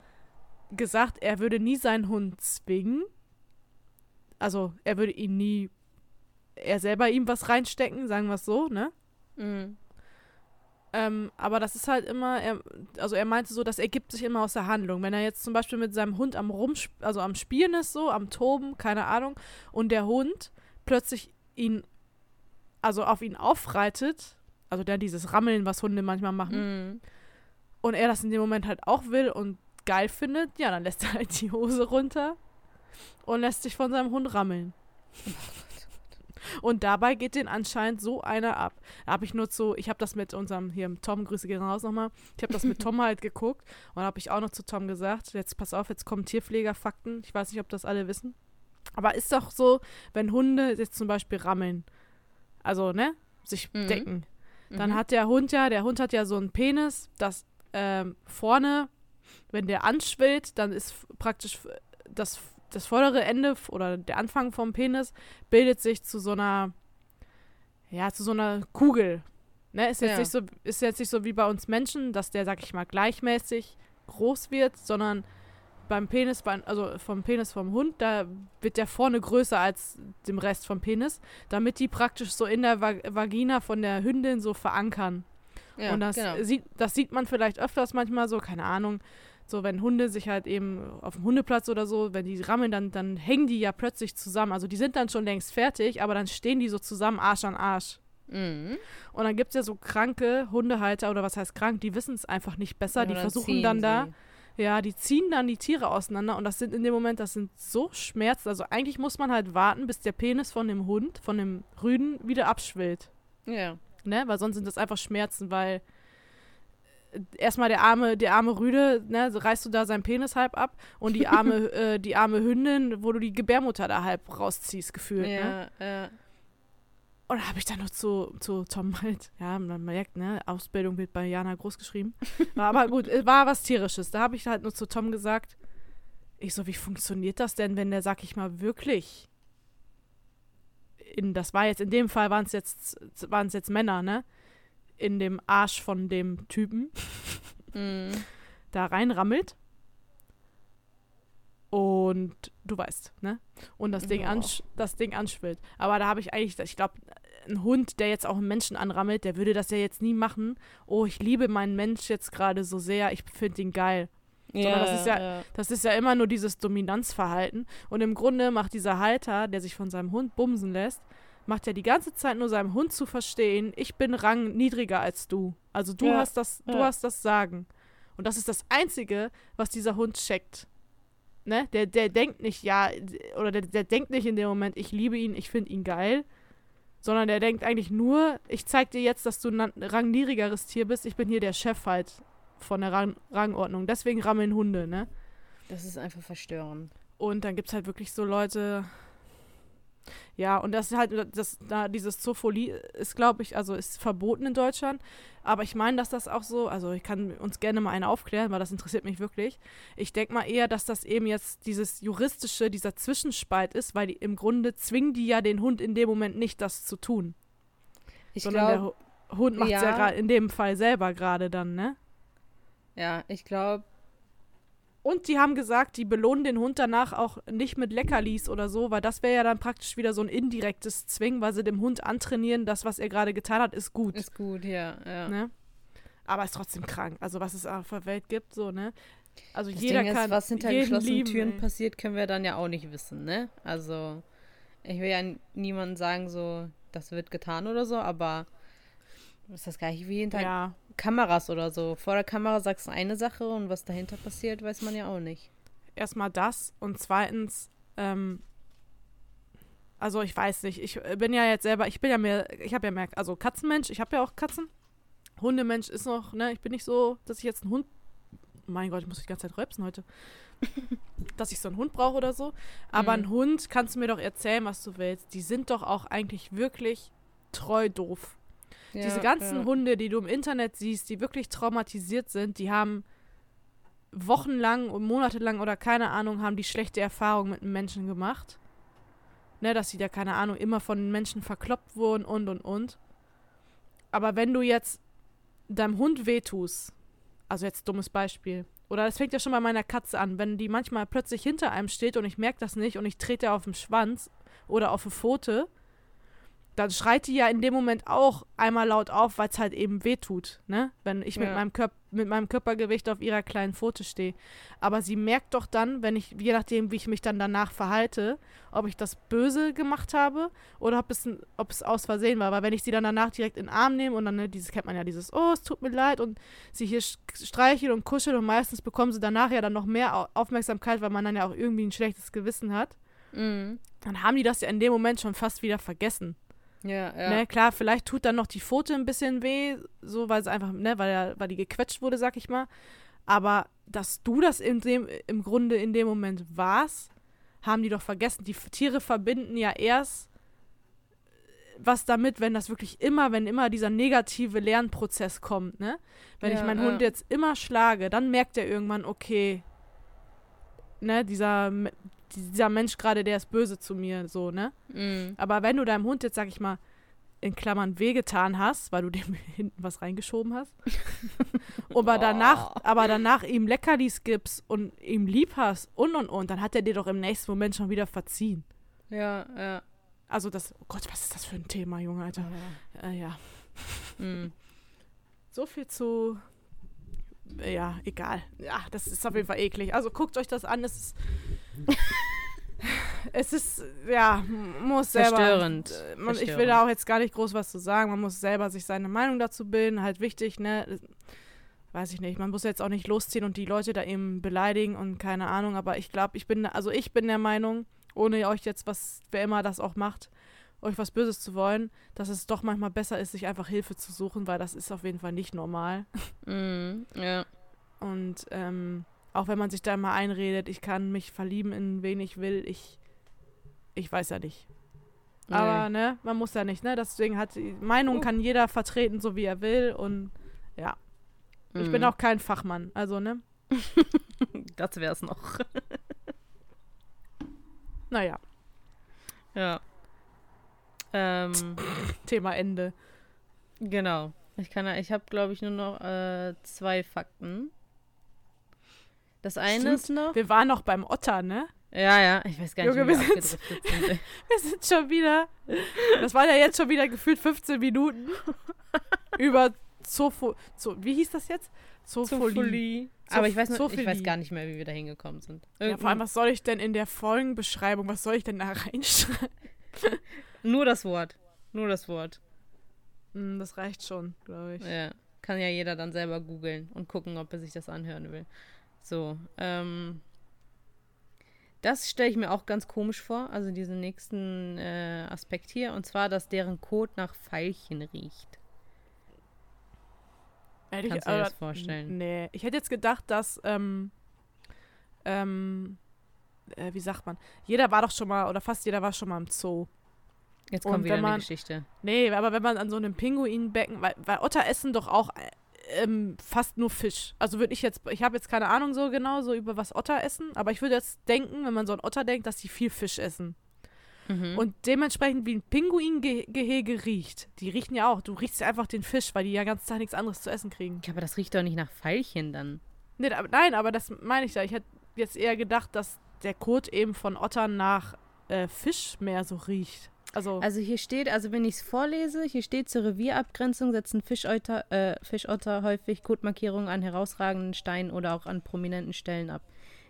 gesagt, er würde nie seinen Hund zwingen. Also er würde ihn nie, er selber ihm was reinstecken, sagen wir es so, ne? Mhm. Ähm, aber das ist halt immer, er, also er meinte so, das ergibt sich immer aus der Handlung. Wenn er jetzt zum Beispiel mit seinem Hund am Rum, also am Spielen ist, so, am Toben, keine Ahnung, und der Hund plötzlich ihn, also auf ihn aufreitet, also dann dieses Rammeln, was Hunde manchmal machen, Mhm. und er das in dem Moment halt auch will und geil findet, ja, dann lässt er halt die Hose runter und lässt sich von seinem Hund rammeln. Und dabei geht den anscheinend so einer ab. Da habe ich nur zu, ich habe das mit unserem, hier Tom, Grüße gehen raus nochmal, ich habe das mit Tom halt geguckt und habe ich auch noch zu Tom gesagt, jetzt pass auf, jetzt kommen Tierpflegerfakten, ich weiß nicht, ob das alle wissen. Aber ist doch so, wenn Hunde jetzt zum Beispiel rammeln, also, ne, sich Mhm. decken, dann Mhm. hat der Hund ja, der Hund hat ja so einen Penis, das ähm, vorne, wenn der anschwillt, dann ist praktisch das, das vordere Ende oder der Anfang vom Penis bildet sich zu so einer, ja, zu so einer Kugel. Ne, ist jetzt Ja. nicht so, ist jetzt nicht so wie bei uns Menschen, dass der, sag ich mal, gleichmäßig groß wird, sondern beim Penis, also vom Penis vom Hund, da wird der vorne größer als dem Rest vom Penis, damit die praktisch so in der Va Vagina von der Hündin so verankern. Ja, und das, genau. sieht, das sieht man vielleicht öfters manchmal so, keine Ahnung, so wenn Hunde sich halt eben auf dem Hundeplatz oder so, wenn die rammeln, dann, dann hängen die ja plötzlich zusammen. Also die sind dann schon längst fertig, aber dann stehen die so zusammen Arsch an Arsch. Mhm. Und dann gibt es ja so kranke Hundehalter oder was heißt krank, die wissen es einfach nicht besser, Ja, die versuchen dann da, sie. ja, die ziehen dann die Tiere auseinander und das sind in dem Moment, das sind so Schmerzen. Also eigentlich muss man halt warten, bis der Penis von dem Hund, von dem Rüden wieder abschwillt. Ja. Ne? Weil sonst sind das einfach Schmerzen, weil erstmal der arme, der arme Rüde, ne, so reißt du da seinen Penis halb ab und die arme, äh, die arme Hündin, wo du die Gebärmutter da halb rausziehst, gefühlt. Ne? Ja, ja. Und habe ich dann nur zu, zu Tom halt, ja, man merkt, ne, Ausbildung wird bei Jana groß geschrieben. War aber gut, war was Tierisches. Da habe ich halt nur zu Tom gesagt, ich so, wie funktioniert das denn, wenn der, sag ich mal, wirklich in, das war jetzt, in dem Fall waren es jetzt, waren es jetzt Männer, ne? In dem Arsch von dem Typen Mhm. da reinrammelt. Und du weißt, ne? Und das Ding, Ja. ansch das Ding anschwillt. Aber da habe ich eigentlich, ich glaube, ein Hund, der jetzt auch einen Menschen anrammelt, der würde das ja jetzt nie machen. Oh, ich liebe meinen Mensch jetzt gerade so sehr, ich finde ihn geil. Sondern das ist ja- Das ist ja immer nur dieses Dominanzverhalten. Und im Grunde macht dieser Halter, der sich von seinem Hund bumsen lässt, macht ja die ganze Zeit nur seinem Hund zu verstehen, ich bin Rang niedriger als du. Also du Ja, hast das, du ja. hast das Sagen. Und das ist das Einzige, was dieser Hund checkt. Ne? Der, der denkt nicht, ja, oder der, der denkt nicht in dem Moment, ich liebe ihn, ich finde ihn geil. Sondern der denkt eigentlich nur, ich zeig dir jetzt, dass du ein rangniedrigeres Tier bist, ich bin hier der Chef halt von der Rang Rangordnung. Deswegen rammeln Hunde, ne? Das ist einfach verstörend. Und dann gibt es halt wirklich so Leute. Ja, und das ist halt, das, da dieses Zoophilie ist, glaube ich, also ist verboten in Deutschland. Aber ich meine, dass das auch so, also ich kann uns gerne mal eine aufklären, weil das interessiert mich wirklich. Ich denke mal eher, dass das eben jetzt dieses juristische, dieser Zwischenspalt ist, weil die, im Grunde zwingen die ja den Hund in dem Moment nicht, das zu tun. Ich sondern der glaube, Hu- Hund macht es ja, ja. gerade in dem Fall selber gerade dann, ne? ja, ich glaube, Und die haben gesagt, die belohnen den Hund danach auch nicht mit Leckerlis oder so, weil das wäre ja dann praktisch wieder so ein indirektes Zwingen, weil sie dem Hund antrainieren, das, was er gerade getan hat, ist gut. Ist gut, ja. ja. Ne? Aber ist trotzdem krank. Also was es auf der Welt gibt, so, ne? Also Das jeder Ding ist, kann was hinter geschlossenen lieben, Türen ey. passiert, können wir dann ja auch nicht wissen, ne? Also, ich will ja niemandem sagen, so, das wird getan oder so, aber das ist das gleiche wie hinter Ja, Kameras oder so. Vor der Kamera sagst du eine Sache und was dahinter passiert, weiß man ja auch nicht. erstmal das und zweitens, ähm, also ich weiß nicht, ich bin ja jetzt selber, ich bin ja mehr, ich habe ja mehr, also Katzenmensch, ich habe ja auch Katzen. Hundemensch ist noch, ne, ich bin nicht so, dass ich jetzt einen Hund, mein Gott, ich muss die ganze Zeit rülpsen heute, dass ich so einen Hund brauche oder so. Aber Mhm. ein Hund, kannst du mir doch erzählen, was du willst. Die sind doch auch eigentlich wirklich treu doof. Diese ganzen Hunde, die du im Internet siehst, die wirklich traumatisiert sind, die haben wochenlang und monatelang oder keine Ahnung, haben die schlechte Erfahrungen mit einem Menschen gemacht. Ne, dass sie da, keine Ahnung, immer von Menschen verkloppt wurden und und und. Aber wenn du jetzt deinem Hund wehtust, also jetzt dummes Beispiel, oder das fängt ja schon bei meiner Katze an, wenn die manchmal plötzlich hinter einem steht und ich merke das nicht und ich trete auf den Schwanz oder auf eine Pfote, dann schreit die ja in dem Moment auch einmal laut auf, weil es halt eben wehtut, ne? Wenn ich mit, Ja. meinem Körp mit meinem Körpergewicht auf ihrer kleinen Pfote stehe. Aber sie merkt doch dann, wenn ich, je nachdem, wie ich mich dann danach verhalte, ob ich das böse gemacht habe oder ob es, ob es aus Versehen war. Weil wenn ich sie dann danach direkt in den Arm nehme und dann, ne, dieses kennt man ja, dieses, oh, es tut mir leid und sie hier streichelt und kuschelt und meistens bekommen sie danach ja dann noch mehr Au- Aufmerksamkeit, weil man dann ja auch irgendwie ein schlechtes Gewissen hat, Mhm. dann haben die das ja in dem Moment schon fast wieder vergessen. Ja, ja. Ne, klar, vielleicht tut dann noch die Pfote ein bisschen weh, so weil es einfach, ne, weil, er, weil die gequetscht wurde, sag ich mal. Aber dass du das in dem, im Grunde in dem Moment warst, haben die doch vergessen. Die Tiere verbinden ja erst was damit, wenn das wirklich immer, wenn immer dieser negative Lernprozess kommt, ne? Wenn ich Ja, meinen ja. Hund jetzt immer schlage, dann merkt er irgendwann, okay, ne, dieser, dieser Mensch gerade, der ist böse zu mir, so, ne? Mhm. Aber wenn du deinem Hund jetzt, sag ich mal, in Klammern wehgetan hast, weil du dem hinten was reingeschoben hast, aber danach, aber danach ihm Leckerlis gibst und ihm lieb hast und und und, dann hat er dir doch im nächsten Moment schon wieder verziehen. Ja, ja. Also das, oh Gott, was ist das für ein Thema, Junge, Alter. Äh, ja, Mhm. so viel zu, ja, egal. Ja, das ist auf jeden Fall eklig. Also guckt euch das an, es ist, es ist, ja, muss selber. Verstörend. Äh, Man, ich will Verstörend. da auch jetzt gar nicht groß was zu sagen. Man muss selber sich seine Meinung dazu bilden. Halt wichtig, ne? Weiß ich nicht. Man muss jetzt auch nicht losziehen und die Leute da eben beleidigen und keine Ahnung. Aber ich glaube, ich bin, also ich bin der Meinung, ohne euch jetzt was, wer immer das auch macht, euch was Böses zu wollen, dass es doch manchmal besser ist, sich einfach Hilfe zu suchen, weil das ist auf jeden Fall nicht normal. Mhm. Ja. Und ähm, auch wenn man sich da mal einredet, ich kann mich verlieben in wen ich will, ich, ich weiß ja nicht. Aber ne, man muss ja nicht, ne? Deswegen hat die Meinung kann jeder vertreten, so wie er will. Und ja, ich bin Mhm. auch kein Fachmann. Also, ne? Das wär's noch. Naja, Ja. Ähm, Thema Ende. genau. Ich kann, ich habe, glaube ich, nur noch äh, zwei Fakten. Das eine Stimmt. ist noch. Wir waren noch beim Otter, ne? Ja, ja, ich weiß gar nicht, Junge, wie wir wir sind- sind. Wir sind schon wieder. Das waren ja jetzt schon wieder gefühlt 15 Minuten. über Zopho. Zo, wie hieß das jetzt? Zopholie. Zopholie. Aber ich weiß, noch, ich weiß gar nicht mehr, wie wir da hingekommen sind. Ja, vor allem, was soll ich denn in der Folgenbeschreibung, was soll ich denn da reinschreiben? Nur das Wort. Nur das Wort. Hm, das reicht schon, glaube ich. Ja. Kann ja jeder dann selber googeln und gucken, ob er sich das anhören will. So, ähm. Das stelle ich mir auch ganz komisch vor, also diesen nächsten äh, Aspekt hier, und zwar, dass deren Kot nach Veilchen riecht. Hätte Kannst du dir das vorstellen? Nee, ich hätte jetzt gedacht, dass, ähm, ähm, äh, wie sagt man, jeder war doch schon mal, oder fast jeder war schon mal im Zoo. Jetzt kommt wieder wenn eine man- Geschichte. Nee, aber wenn man an so einem Pinguinbecken, weil, weil Otter essen doch auch äh, ähm, fast nur Fisch. Also würde ich jetzt, ich habe jetzt keine Ahnung so genau, so über was Otter essen, aber ich würde jetzt denken, wenn man so ein Otter denkt, dass die viel Fisch essen. Mhm. Und dementsprechend wie ein Pinguingehege riecht. Die riechen ja auch. Du riechst ja einfach den Fisch, weil die ja ganz Tag nichts anderes zu essen kriegen. Ja, aber das riecht doch nicht nach Veilchen dann. Nee, da- nein, aber das meine ich ja. Ich hätte jetzt eher gedacht, dass der Kot eben von Ottern nach äh, Fisch mehr so riecht. Also, Also hier steht, also wenn ich es vorlese, hier steht zur Revierabgrenzung setzen Fischotter, äh, Fischotter häufig Kotmarkierungen an herausragenden Steinen oder auch an prominenten Stellen ab.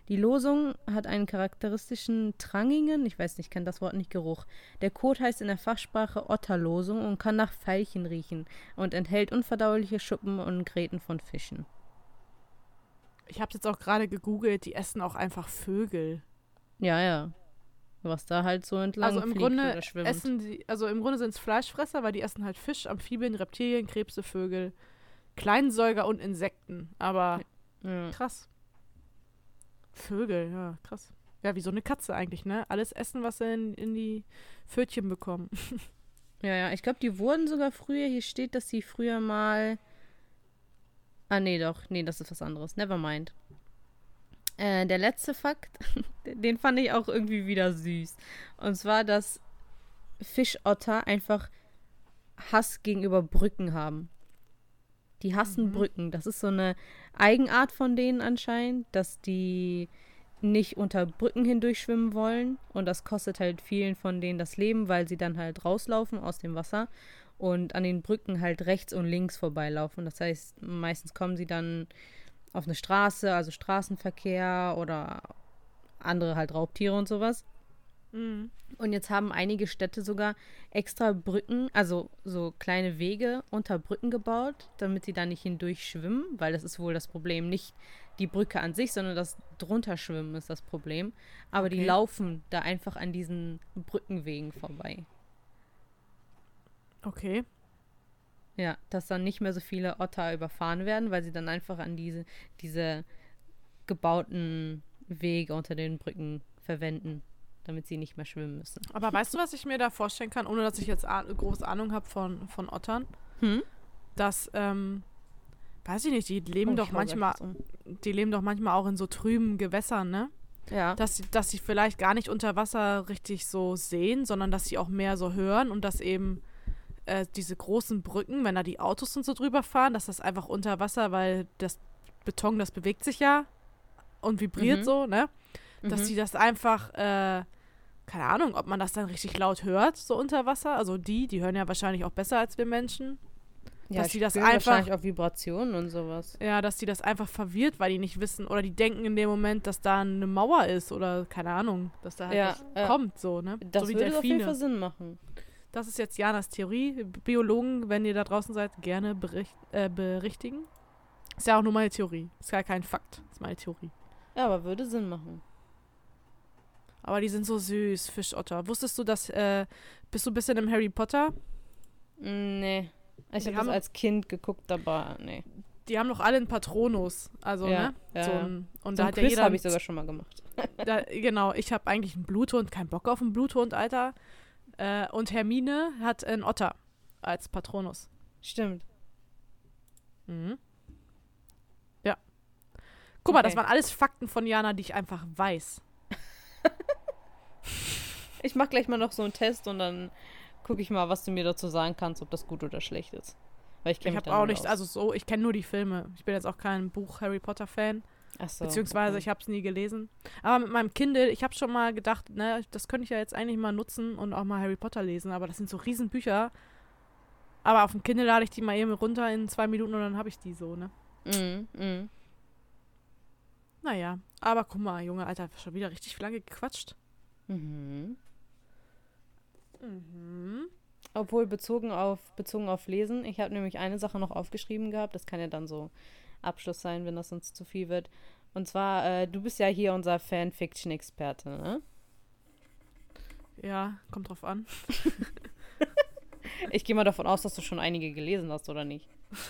Die Losung hat einen charakteristischen trangigen, ich weiß nicht, ich kenne das Wort nicht, Geruch. Der Kot heißt in der Fachsprache Otterlosung und kann nach Veilchen riechen und enthält unverdauliche Schuppen und Gräten von Fischen. ich habe jetzt auch gerade gegoogelt, die essen auch einfach Vögel. Ja, ja. Was da halt so entlang Also im Grunde essen die, also im Grunde sind es Fleischfresser, weil die essen halt Fisch, Amphibien, Reptilien, Krebse, Vögel, Kleinsäuger und Insekten. Aber ja. krass. Vögel, ja, krass. Ja, wie so eine Katze eigentlich, ne? Alles essen, was sie in, in die Pfötchen bekommen. Ja, ja, ich glaube, die wurden sogar früher, hier steht, dass sie früher mal. Ah, nee, doch. Nee, das ist was anderes. Never mind. Äh, der letzte Fakt, den fand ich auch irgendwie wieder süß. Und zwar, dass Fischotter einfach Hass gegenüber Brücken haben. Die hassen Mhm. Brücken. Das ist so eine Eigenart von denen anscheinend, dass die nicht unter Brücken hindurch schwimmen wollen. Und das kostet halt vielen von denen das Leben, weil sie dann halt rauslaufen aus dem Wasser und an den Brücken halt rechts und links vorbeilaufen. Das heißt, meistens kommen sie dann auf eine Straße, also Straßenverkehr oder andere halt Raubtiere und sowas. Mhm. Und jetzt haben einige Städte sogar extra Brücken, also so kleine Wege unter Brücken gebaut, damit sie da nicht hindurch schwimmen, weil das ist wohl das Problem. Nicht die Brücke an sich, sondern das drunter schwimmen ist das Problem. Aber die Okay. laufen da einfach an diesen Brückenwegen vorbei. Okay. Ja, dass dann nicht mehr so viele Otter überfahren werden, weil sie dann einfach an diese, diese gebauten Wege unter den Brücken verwenden, damit sie nicht mehr schwimmen müssen. Aber weißt du, was ich mir da vorstellen kann, ohne dass ich jetzt große Ahnung habe von, von Ottern? Hm? Dass, ähm, weiß ich nicht, die leben Oh, doch manchmal, um. die leben doch manchmal auch in so trüben Gewässern, ne? Ja. Dass sie, dass sie vielleicht gar nicht unter Wasser richtig so sehen, sondern dass sie auch mehr so hören und dass eben äh, diese großen Brücken, wenn da die Autos und so drüber fahren, dass das einfach unter Wasser, weil das Beton, das bewegt sich ja und vibriert Mhm. so, ne? Dass Mhm. die das einfach, äh, keine Ahnung, ob man das dann richtig laut hört, so unter Wasser. Also die, die hören ja wahrscheinlich auch besser als wir Menschen. Ja, dass die das einfach- wahrscheinlich auch Vibrationen und sowas. Ja, dass die das einfach verwirrt, weil die nicht wissen oder die denken in dem Moment, dass da eine Mauer ist oder keine Ahnung, dass da halt Ja, was ja. kommt, so, ne? Das so würde auf jeden Delfine. Fall Sinn machen. Das ist jetzt Janas Theorie. Biologen, wenn ihr da draußen seid, gerne bericht, äh, berichtigen. Ist ja auch nur meine Theorie. Ist gar kein Fakt. Ist meine Theorie. Ja, aber würde Sinn machen. Aber die sind so süß, Fischotter. Wusstest du, dass, äh, bist du ein bisschen im Harry Potter? Mm, Nee. Ich habe das als Kind geguckt, aber nee. Die haben doch alle einen Patronus. Also, Ja, ne? ja, so ja. ein, und So da hat ja Quiz jeder. habe ich sogar schon mal gemacht. Da, genau, ich habe eigentlich einen Bluthund, keinen Bock auf einen Bluthund, Alter. Äh, und Hermine hat einen Otter als Patronus. Stimmt. Mhm. Ja. Guck mal, das waren alles Fakten von Jana, die ich einfach weiß. Ich mache gleich mal noch so einen Test und dann gucke ich mal, was du mir dazu sagen kannst, ob das gut oder schlecht ist. Weil ich Ich kenne mich habe auch nicht, aus. also so, ich kenne nur die Filme. Ich bin jetzt auch kein Buch Harry Potter Fan, so, beziehungsweise okay. ich habe es nie gelesen. Aber mit meinem Kindle, ich habe schon mal gedacht, ne, das könnte ich ja jetzt eigentlich mal nutzen und auch mal Harry Potter lesen, aber das sind so riesen Bücher. Aber auf dem Kindle lade ich die mal eben runter in zwei Minuten und dann habe ich die so, ne? Mhm, mhm. Naja, aber guck mal, Junge, Alter, schon wieder richtig lange gequatscht. Mhm. Mhm. Obwohl bezogen auf bezogen auf Lesen, ich habe nämlich eine Sache noch aufgeschrieben gehabt. Das kann ja dann so Abschluss sein, wenn das sonst zu viel wird. Und zwar, äh, du bist ja hier unser Fanfiction-Experte, ne? Ja, kommt drauf an. Ich gehe mal davon aus, dass du schon einige gelesen hast, oder nicht?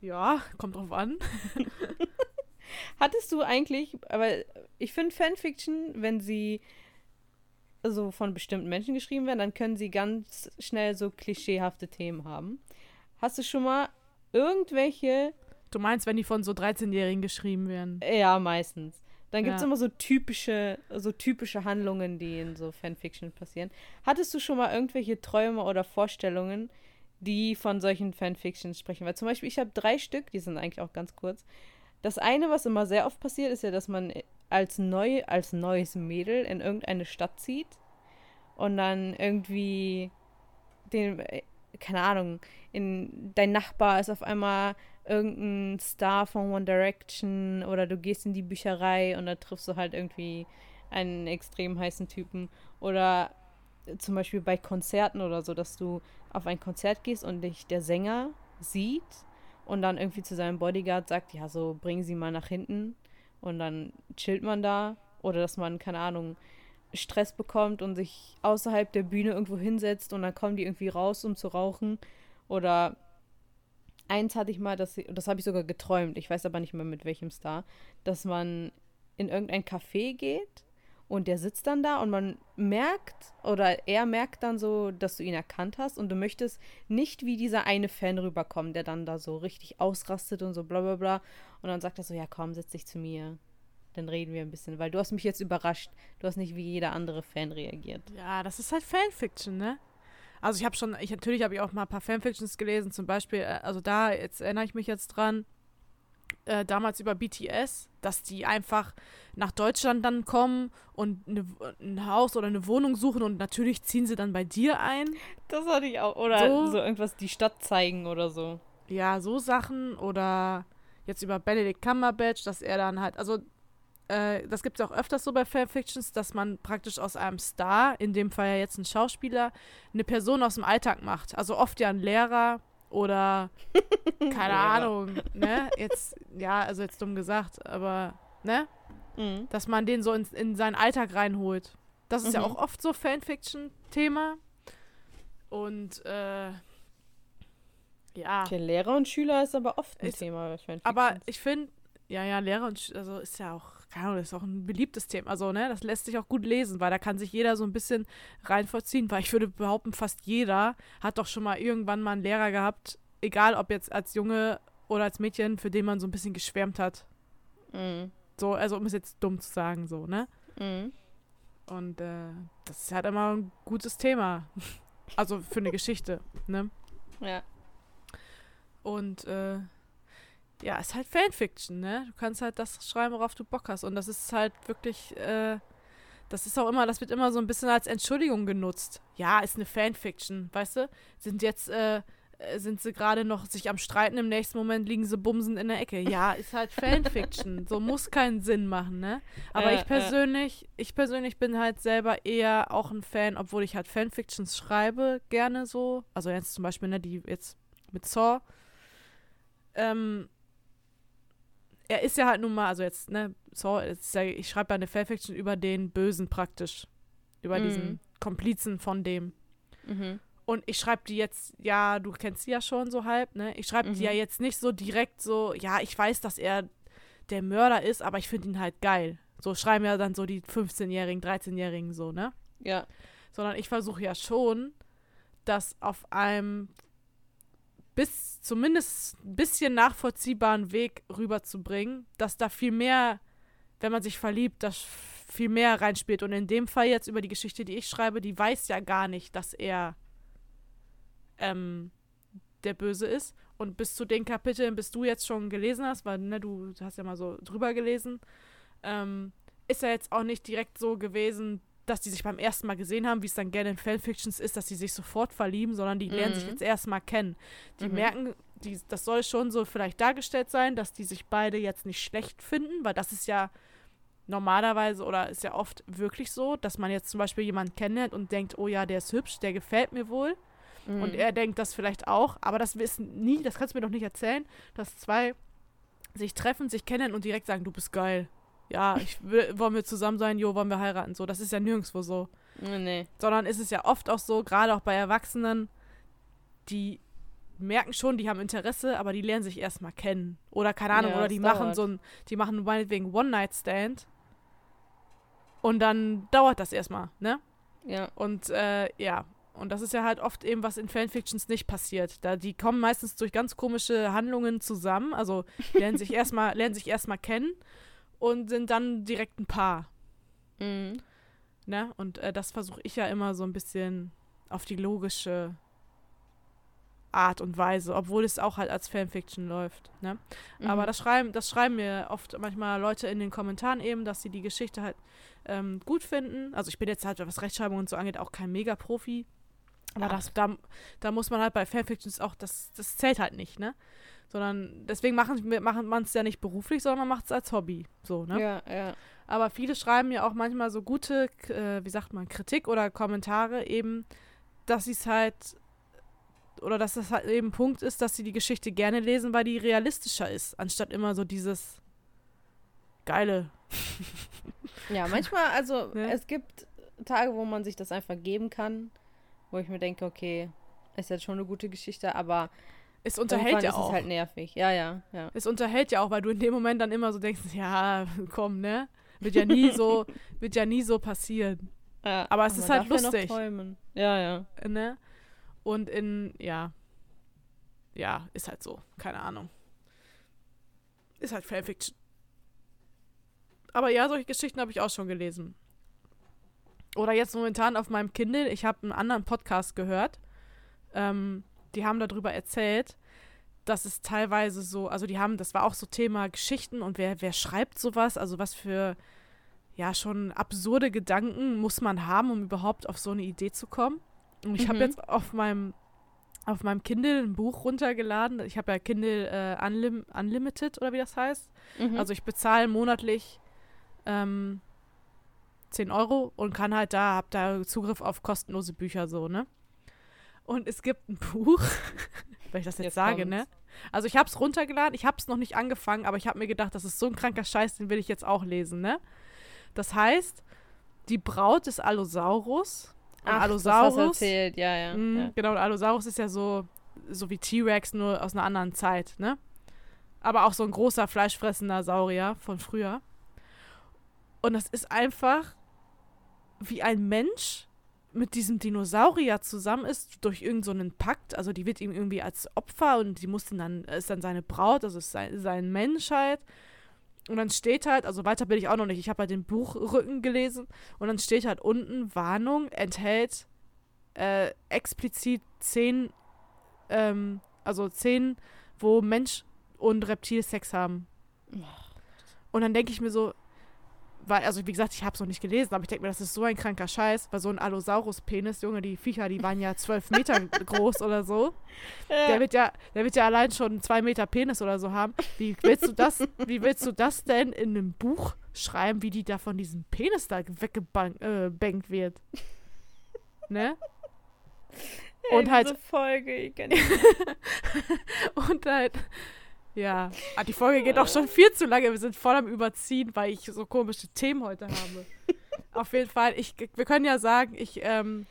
Ja, kommt drauf an. Hattest du eigentlich, aber ich finde Fanfiction, wenn sie so von bestimmten Menschen geschrieben werden, dann können sie ganz schnell so klischeehafte Themen haben. Hast du schon mal irgendwelche, Du meinst, wenn die von so 13-Jährigen geschrieben werden? ja, meistens. Dann gibt es Ja. immer so typische, so typische Handlungen, die in so Fanfiction passieren. Hattest du schon mal irgendwelche Träume oder Vorstellungen, die von solchen Fanfictions sprechen? Weil zum Beispiel, ich habe drei Stück, die sind eigentlich auch ganz kurz. das eine, was immer sehr oft passiert, ist ja, dass man als neu, als neues Mädel in irgendeine Stadt zieht und dann irgendwie den, äh, keine Ahnung, in dein Nachbar ist auf einmal irgendein Star von One Direction oder du gehst in die Bücherei und da triffst du halt irgendwie einen extrem heißen Typen. Oder zum Beispiel bei Konzerten oder so, dass du auf ein Konzert gehst und dich der Sänger sieht und dann irgendwie zu seinem Bodyguard sagt, ja, so bringen Sie mal nach hinten und dann chillt man da. Oder dass man, keine Ahnung, Stress bekommt und sich außerhalb der Bühne irgendwo hinsetzt und dann kommen die irgendwie raus, um zu rauchen. Oder eins hatte ich mal, das, das habe ich sogar geträumt, ich weiß aber nicht mehr mit welchem Star, dass man in irgendein Café geht und der sitzt dann da und man merkt oder er merkt dann so, dass du ihn erkannt hast und du möchtest nicht wie dieser eine Fan rüberkommen, der dann da so richtig ausrastet und so bla bla bla. Und dann sagt er so, ja komm, setz dich zu mir. Dann reden wir ein bisschen, weil du hast mich jetzt überrascht. Du hast nicht wie jeder andere Fan reagiert. Ja, das ist halt Fanfiction, ne? Also ich habe schon, ich natürlich habe ich auch mal ein paar Fanfictions gelesen, zum Beispiel, äh, also da, jetzt erinnere ich mich jetzt dran, äh, damals über BTS, dass die einfach nach Deutschland dann kommen und eine, ein Haus oder eine Wohnung suchen und natürlich ziehen sie dann bei dir ein. Das hatte ich auch. Oder so, so irgendwas die Stadt zeigen oder so. Ja, so Sachen oder jetzt über Benedict Cumberbatch, dass er dann halt, also äh, das gibt es auch öfters so bei Fanfictions, dass man praktisch aus einem Star, in dem Fall ja jetzt ein Schauspieler, eine Person aus dem Alltag macht. Also oft ja ein Lehrer oder keine Ahnung, ne? Jetzt, ja, also jetzt dumm gesagt, aber, ne? Mhm. Dass man den so in, in seinen Alltag reinholt. Das ist mhm. ja auch oft so Fanfiction-Thema. Und, äh, ja. Okay, Lehrer und Schüler ist aber oft ein ist, Thema. Aber ich finde, ja, ja, Lehrer und also ist ja auch, keine Ahnung, das ist auch ein beliebtes Thema. Also, ne, das lässt sich auch gut lesen, weil da kann sich jeder so ein bisschen reinvollziehen, weil ich würde behaupten, fast jeder hat doch schon mal irgendwann mal einen Lehrer gehabt, egal ob jetzt als Junge oder als Mädchen, für den man so ein bisschen geschwärmt hat. Mhm. So, also um es jetzt dumm zu sagen, so, ne? Mhm. Und äh, das ist halt immer ein gutes Thema. also für eine Geschichte, ne? Ja. Und äh, ja, ist halt Fanfiction, ne? Du kannst halt das schreiben, worauf du Bock hast. Und das ist halt wirklich, äh, das ist auch immer, das wird immer so ein bisschen als Entschuldigung genutzt. Ja, ist eine Fanfiction, weißt du? Sind jetzt, äh, äh, sind sie gerade noch sich am Streiten, im nächsten Moment liegen sie bumsend in der Ecke. Ja, ist halt Fanfiction. so muss keinen Sinn machen, ne? Aber äh, ich persönlich, äh. ich persönlich bin halt selber eher auch ein Fan, obwohl ich halt Fanfictions schreibe, gerne so. Also jetzt zum Beispiel, ne, die jetzt mit Saw. Ähm, er ist ja halt nun mal, also jetzt, ne, Saw, ja, ich schreibe ja eine Fanfiction über den Bösen praktisch. Über mhm. diesen Komplizen von dem. Mhm. Und ich schreibe die jetzt, ja, du kennst sie ja schon so halb, ne? Ich schreibe mhm. die ja jetzt nicht so direkt so, ja, ich weiß, dass er der Mörder ist, aber ich finde ihn halt geil. So schreiben ja dann so die 15-Jährigen, 13-Jährigen so, ne? Ja. Sondern ich versuche ja schon, das auf einem bis zumindest ein bisschen nachvollziehbaren Weg rüberzubringen, dass da viel mehr, wenn man sich verliebt, das viel mehr reinspielt. Und in dem Fall jetzt über die Geschichte, die ich schreibe, die weiß ja gar nicht, dass er ähm, der Böse ist. Und bis zu den Kapiteln, bis du jetzt schon gelesen hast, weil ne, du hast ja mal so drüber gelesen, ähm, ist ja jetzt auch nicht direkt so gewesen, dass die sich beim ersten Mal gesehen haben, wie es dann gerne in Fanfictions ist, dass sie sich sofort verlieben, sondern die mhm. lernen sich mhm. jetzt erstmal kennen. Die mhm. merken, die, das soll schon so vielleicht dargestellt sein, dass die sich beide jetzt nicht schlecht finden, weil das ist ja normalerweise oder ist ja oft wirklich so, dass man jetzt zum Beispiel jemanden kennenlernt und denkt, oh ja, der ist hübsch, der gefällt mir wohl. Mhm. Und er denkt das vielleicht auch, aber das wissen nie, das kannst du mir doch nicht erzählen, dass zwei sich treffen, sich kennen und direkt sagen, du bist geil. Ja, ich will, wollen wir zusammen sein, jo, wollen wir heiraten. So, das ist ja nirgendwo so. Nee. Sondern ist es ja oft auch so, gerade auch bei Erwachsenen, die merken schon, die haben Interesse, aber die lernen sich erstmal kennen. Oder keine Ahnung, ja, oder die machen dauert. so ein, die machen meinetwegen One-Night-Stand. Und dann dauert das erstmal, ne? Ja. Und äh, ja, und das ist ja halt oft eben, was in Fanfictions nicht passiert. Da die kommen meistens durch ganz komische Handlungen zusammen, also lernen sich erstmal, lernen sich erstmal kennen und sind dann direkt ein Paar. Mhm. Ne? Und äh, das versuche ich ja immer so ein bisschen auf die logische Art und Weise, obwohl es auch halt als Fanfiction läuft. Ne? Aber Mhm. das schreiben, das schreiben mir oft manchmal Leute in den Kommentaren eben, dass sie die Geschichte halt ähm, gut finden. Also ich bin jetzt halt, was Rechtschreibung und so angeht, auch kein Mega-Profi. Aber das, da, da muss man halt bei Fanfictions auch, das, das zählt halt nicht, ne? Sondern deswegen machen, machen man es ja nicht beruflich, sondern man macht es als Hobby. So, ne? Ja, ja. Aber viele schreiben mir auch manchmal so gute, äh, wie sagt man, Kritik oder Kommentare eben, dass sie es halt, oder dass das halt eben Punkt ist, dass sie die Geschichte gerne lesen, weil die realistischer ist, anstatt immer so dieses geile. Ja, manchmal, also Ne? es gibt Tage, wo man sich das einfach geben kann, wo ich mir denke, okay, ist jetzt schon eine gute Geschichte, aber Es unterhält irgendwann ja ist auch. es halt nervig. Ja, ja, ja. es unterhält ja auch, weil du in dem Moment dann immer so denkst, ja, komm, ne? Wird ja nie so, wird ja nie so passieren. ja Aber es ist man halt lustig. träumen. Ja, ja. ne? Und in, ja, ja, ist halt so, keine Ahnung. Ist halt Fanfiction. Aber ja, solche Geschichten habe ich auch schon gelesen. Oder jetzt momentan auf meinem Kindle, ich habe einen anderen Podcast gehört. Ähm, die haben darüber erzählt, dass es teilweise so, also die haben, das war auch so Thema Geschichten und wer, wer schreibt sowas, also was für ja schon absurde Gedanken muss man haben, um überhaupt auf so eine Idee zu kommen. Und ich habe Mhm. jetzt auf meinem auf meinem Kindle ein Buch runtergeladen. Ich habe ja Kindle äh, Unlim Unlimited oder wie das heißt. Mhm. Also ich bezahle monatlich ähm, 10 Euro und kann halt da, hab da Zugriff auf kostenlose Bücher so, ne? Und es gibt ein Buch, wenn ich das jetzt, Jetzt sage, kommt's. ne? Also ich habe es runtergeladen, ich habe es noch nicht angefangen, aber ich habe mir gedacht, das ist so ein kranker Scheiß, den will ich jetzt auch lesen, ne? Das heißt, die Braut des Allosaurus. Und Ach, Allosaurus. Das erzählt, ja, ja. Mhm, ja. Genau, und Allosaurus ist ja so, so wie T-Rex, nur aus einer anderen Zeit, ne? Aber auch so ein großer, fleischfressender Saurier von früher. Und das ist einfach, wie ein Mensch mit diesem Dinosaurier zusammen ist, durch irgendeinen so Pakt. Also die wird ihm irgendwie als Opfer und die muss ihn dann, ist dann seine Braut, also ist sein, sein Mensch halt. Und dann steht halt, also weiter bin ich auch noch nicht, ich habe halt den Buchrücken gelesen und dann steht halt unten, Warnung, enthält äh, explizit zehn, ähm, also zehn, wo Mensch und Reptil Sex haben. Und dann denke ich mir so, weil, also wie gesagt, ich habe es noch nicht gelesen, aber ich denke mir, das ist so ein kranker Scheiß, weil so ein Allosaurus-Penis, Junge, die Viecher, die waren ja zwölf Meter groß oder so. Der wird ja, der wird ja allein schon zwei Meter Penis oder so haben. Wie willst du das, wie willst du das denn in einem Buch schreiben, wie die da von diesem Penis da weggebankt äh, wird? Ne? Ey, Und halt- Folge, ich. Und halt, ja. Ah, die Folge geht auch schon viel zu lange. Wir sind voll am Überziehen, weil ich so komische Themen heute habe. Auf jeden Fall, ich, wir können ja sagen, ich, ähm,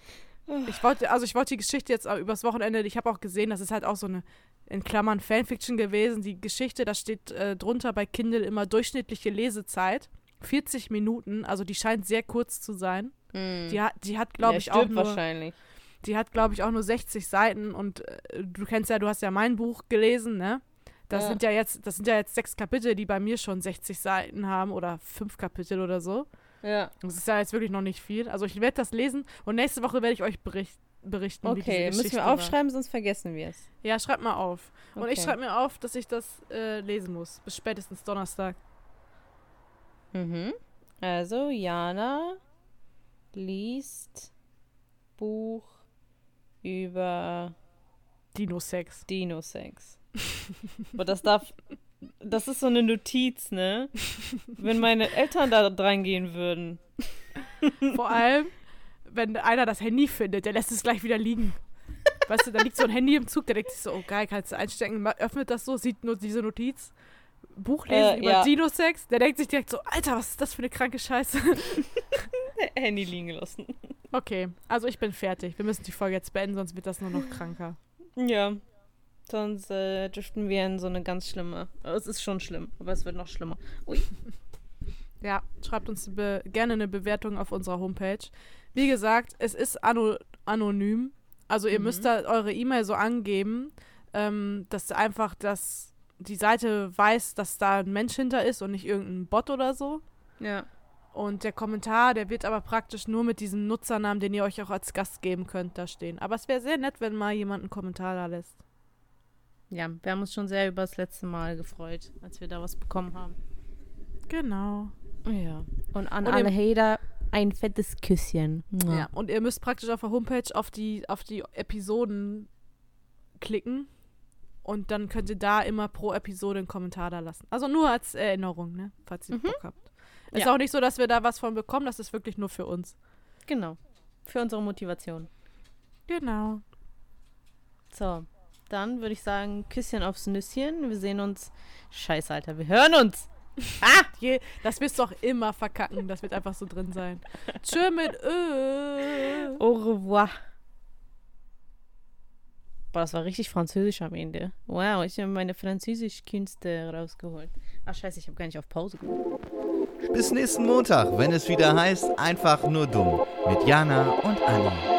ich wollte, also ich wollte die Geschichte jetzt übers Wochenende, ich habe auch gesehen, das ist halt auch so eine, in Klammern, Fanfiction gewesen. Die Geschichte, da steht äh, drunter bei Kindle immer durchschnittliche Lesezeit. 40 Minuten, also die scheint sehr kurz zu sein. Hm. Die hat, die hat glaube Der ich, auch nur, wahrscheinlich. die hat, glaube ich, auch nur 60 Seiten und äh, du kennst ja, du hast ja mein Buch gelesen, ne? Das Ja. sind ja jetzt, das sind ja jetzt sechs Kapitel, die bei mir schon 60 Seiten haben oder fünf Kapitel oder so. Ja. Das ist ja jetzt wirklich noch nicht viel. Also ich werde das lesen und nächste Woche werde ich euch bericht, berichten, Okay, müssen wir war. aufschreiben, sonst vergessen wir es. Ja, schreib mal auf. Und ich Okay. schreibe mir auf, dass ich das äh, lesen muss. Bis spätestens Donnerstag. Mhm. Also, Jana liest Buch über Dino-Sex. Dino-Sex. Aber das darf. Das ist so eine Notiz, ne? Wenn meine Eltern da dran gehen würden. Vor allem, wenn einer das Handy findet, der lässt es gleich wieder liegen. Weißt du, da liegt so ein Handy im Zug, der denkt sich so, oh geil, kannst du einstecken, öffnet das so, sieht nur diese Notiz, Buch lesen Äh, über ja. Dino-Sex, der denkt sich direkt so, Alter, was ist das für eine kranke Scheiße? Handy liegen gelassen. Okay, also ich bin fertig. Wir müssen die Folge jetzt beenden, sonst wird das nur noch kranker. Ja. Sonst äh, driften wir in so eine ganz schlimme. Es ist schon schlimm, aber es wird noch schlimmer. Ui. Ja, schreibt uns gerne eine Bewertung auf unserer Homepage. Wie gesagt, es ist ano anonym. Also ihr Mhm. müsst da eure E-Mail so angeben, ähm, dass einfach das, die Seite weiß, dass da ein Mensch hinter ist und nicht irgendein Bot oder so. Ja. Und der Kommentar, der wird aber praktisch nur mit diesem Nutzernamen, den ihr euch auch als Gast geben könnt, da stehen. Aber es wäre sehr nett, wenn mal jemand einen Kommentar da lässt. Ja, wir haben uns schon sehr über das letzte Mal gefreut, als wir da was bekommen haben. Genau. Ja. Und an Und alle Hater ein fettes Küsschen. Ja. Und ihr müsst praktisch auf der Homepage auf die, auf die Episoden klicken. Und dann könnt ihr da immer pro Episode einen Kommentar da lassen. Also nur als Erinnerung, ne? Falls ihr Bock habt. Ist Ja. auch nicht so, dass wir da was von bekommen, das ist wirklich nur für uns. Genau. Für unsere Motivation. Genau. So, dann würde ich sagen, Küsschen aufs Nüsschen. Wir sehen uns. Scheiße, Alter, wir hören uns. Ah, je, das wirst du auch immer verkacken. Das wird einfach so drin sein. Tschö mit Ö. Au revoir. Boah, das war richtig französisch am Ende. Wow, ich habe meine Französischkünste rausgeholt. Ach scheiße, ich habe gar nicht auf Pause gedrückt. Bis nächsten Montag, wenn es wieder heißt, einfach nur dumm. Mit Jana und Anni.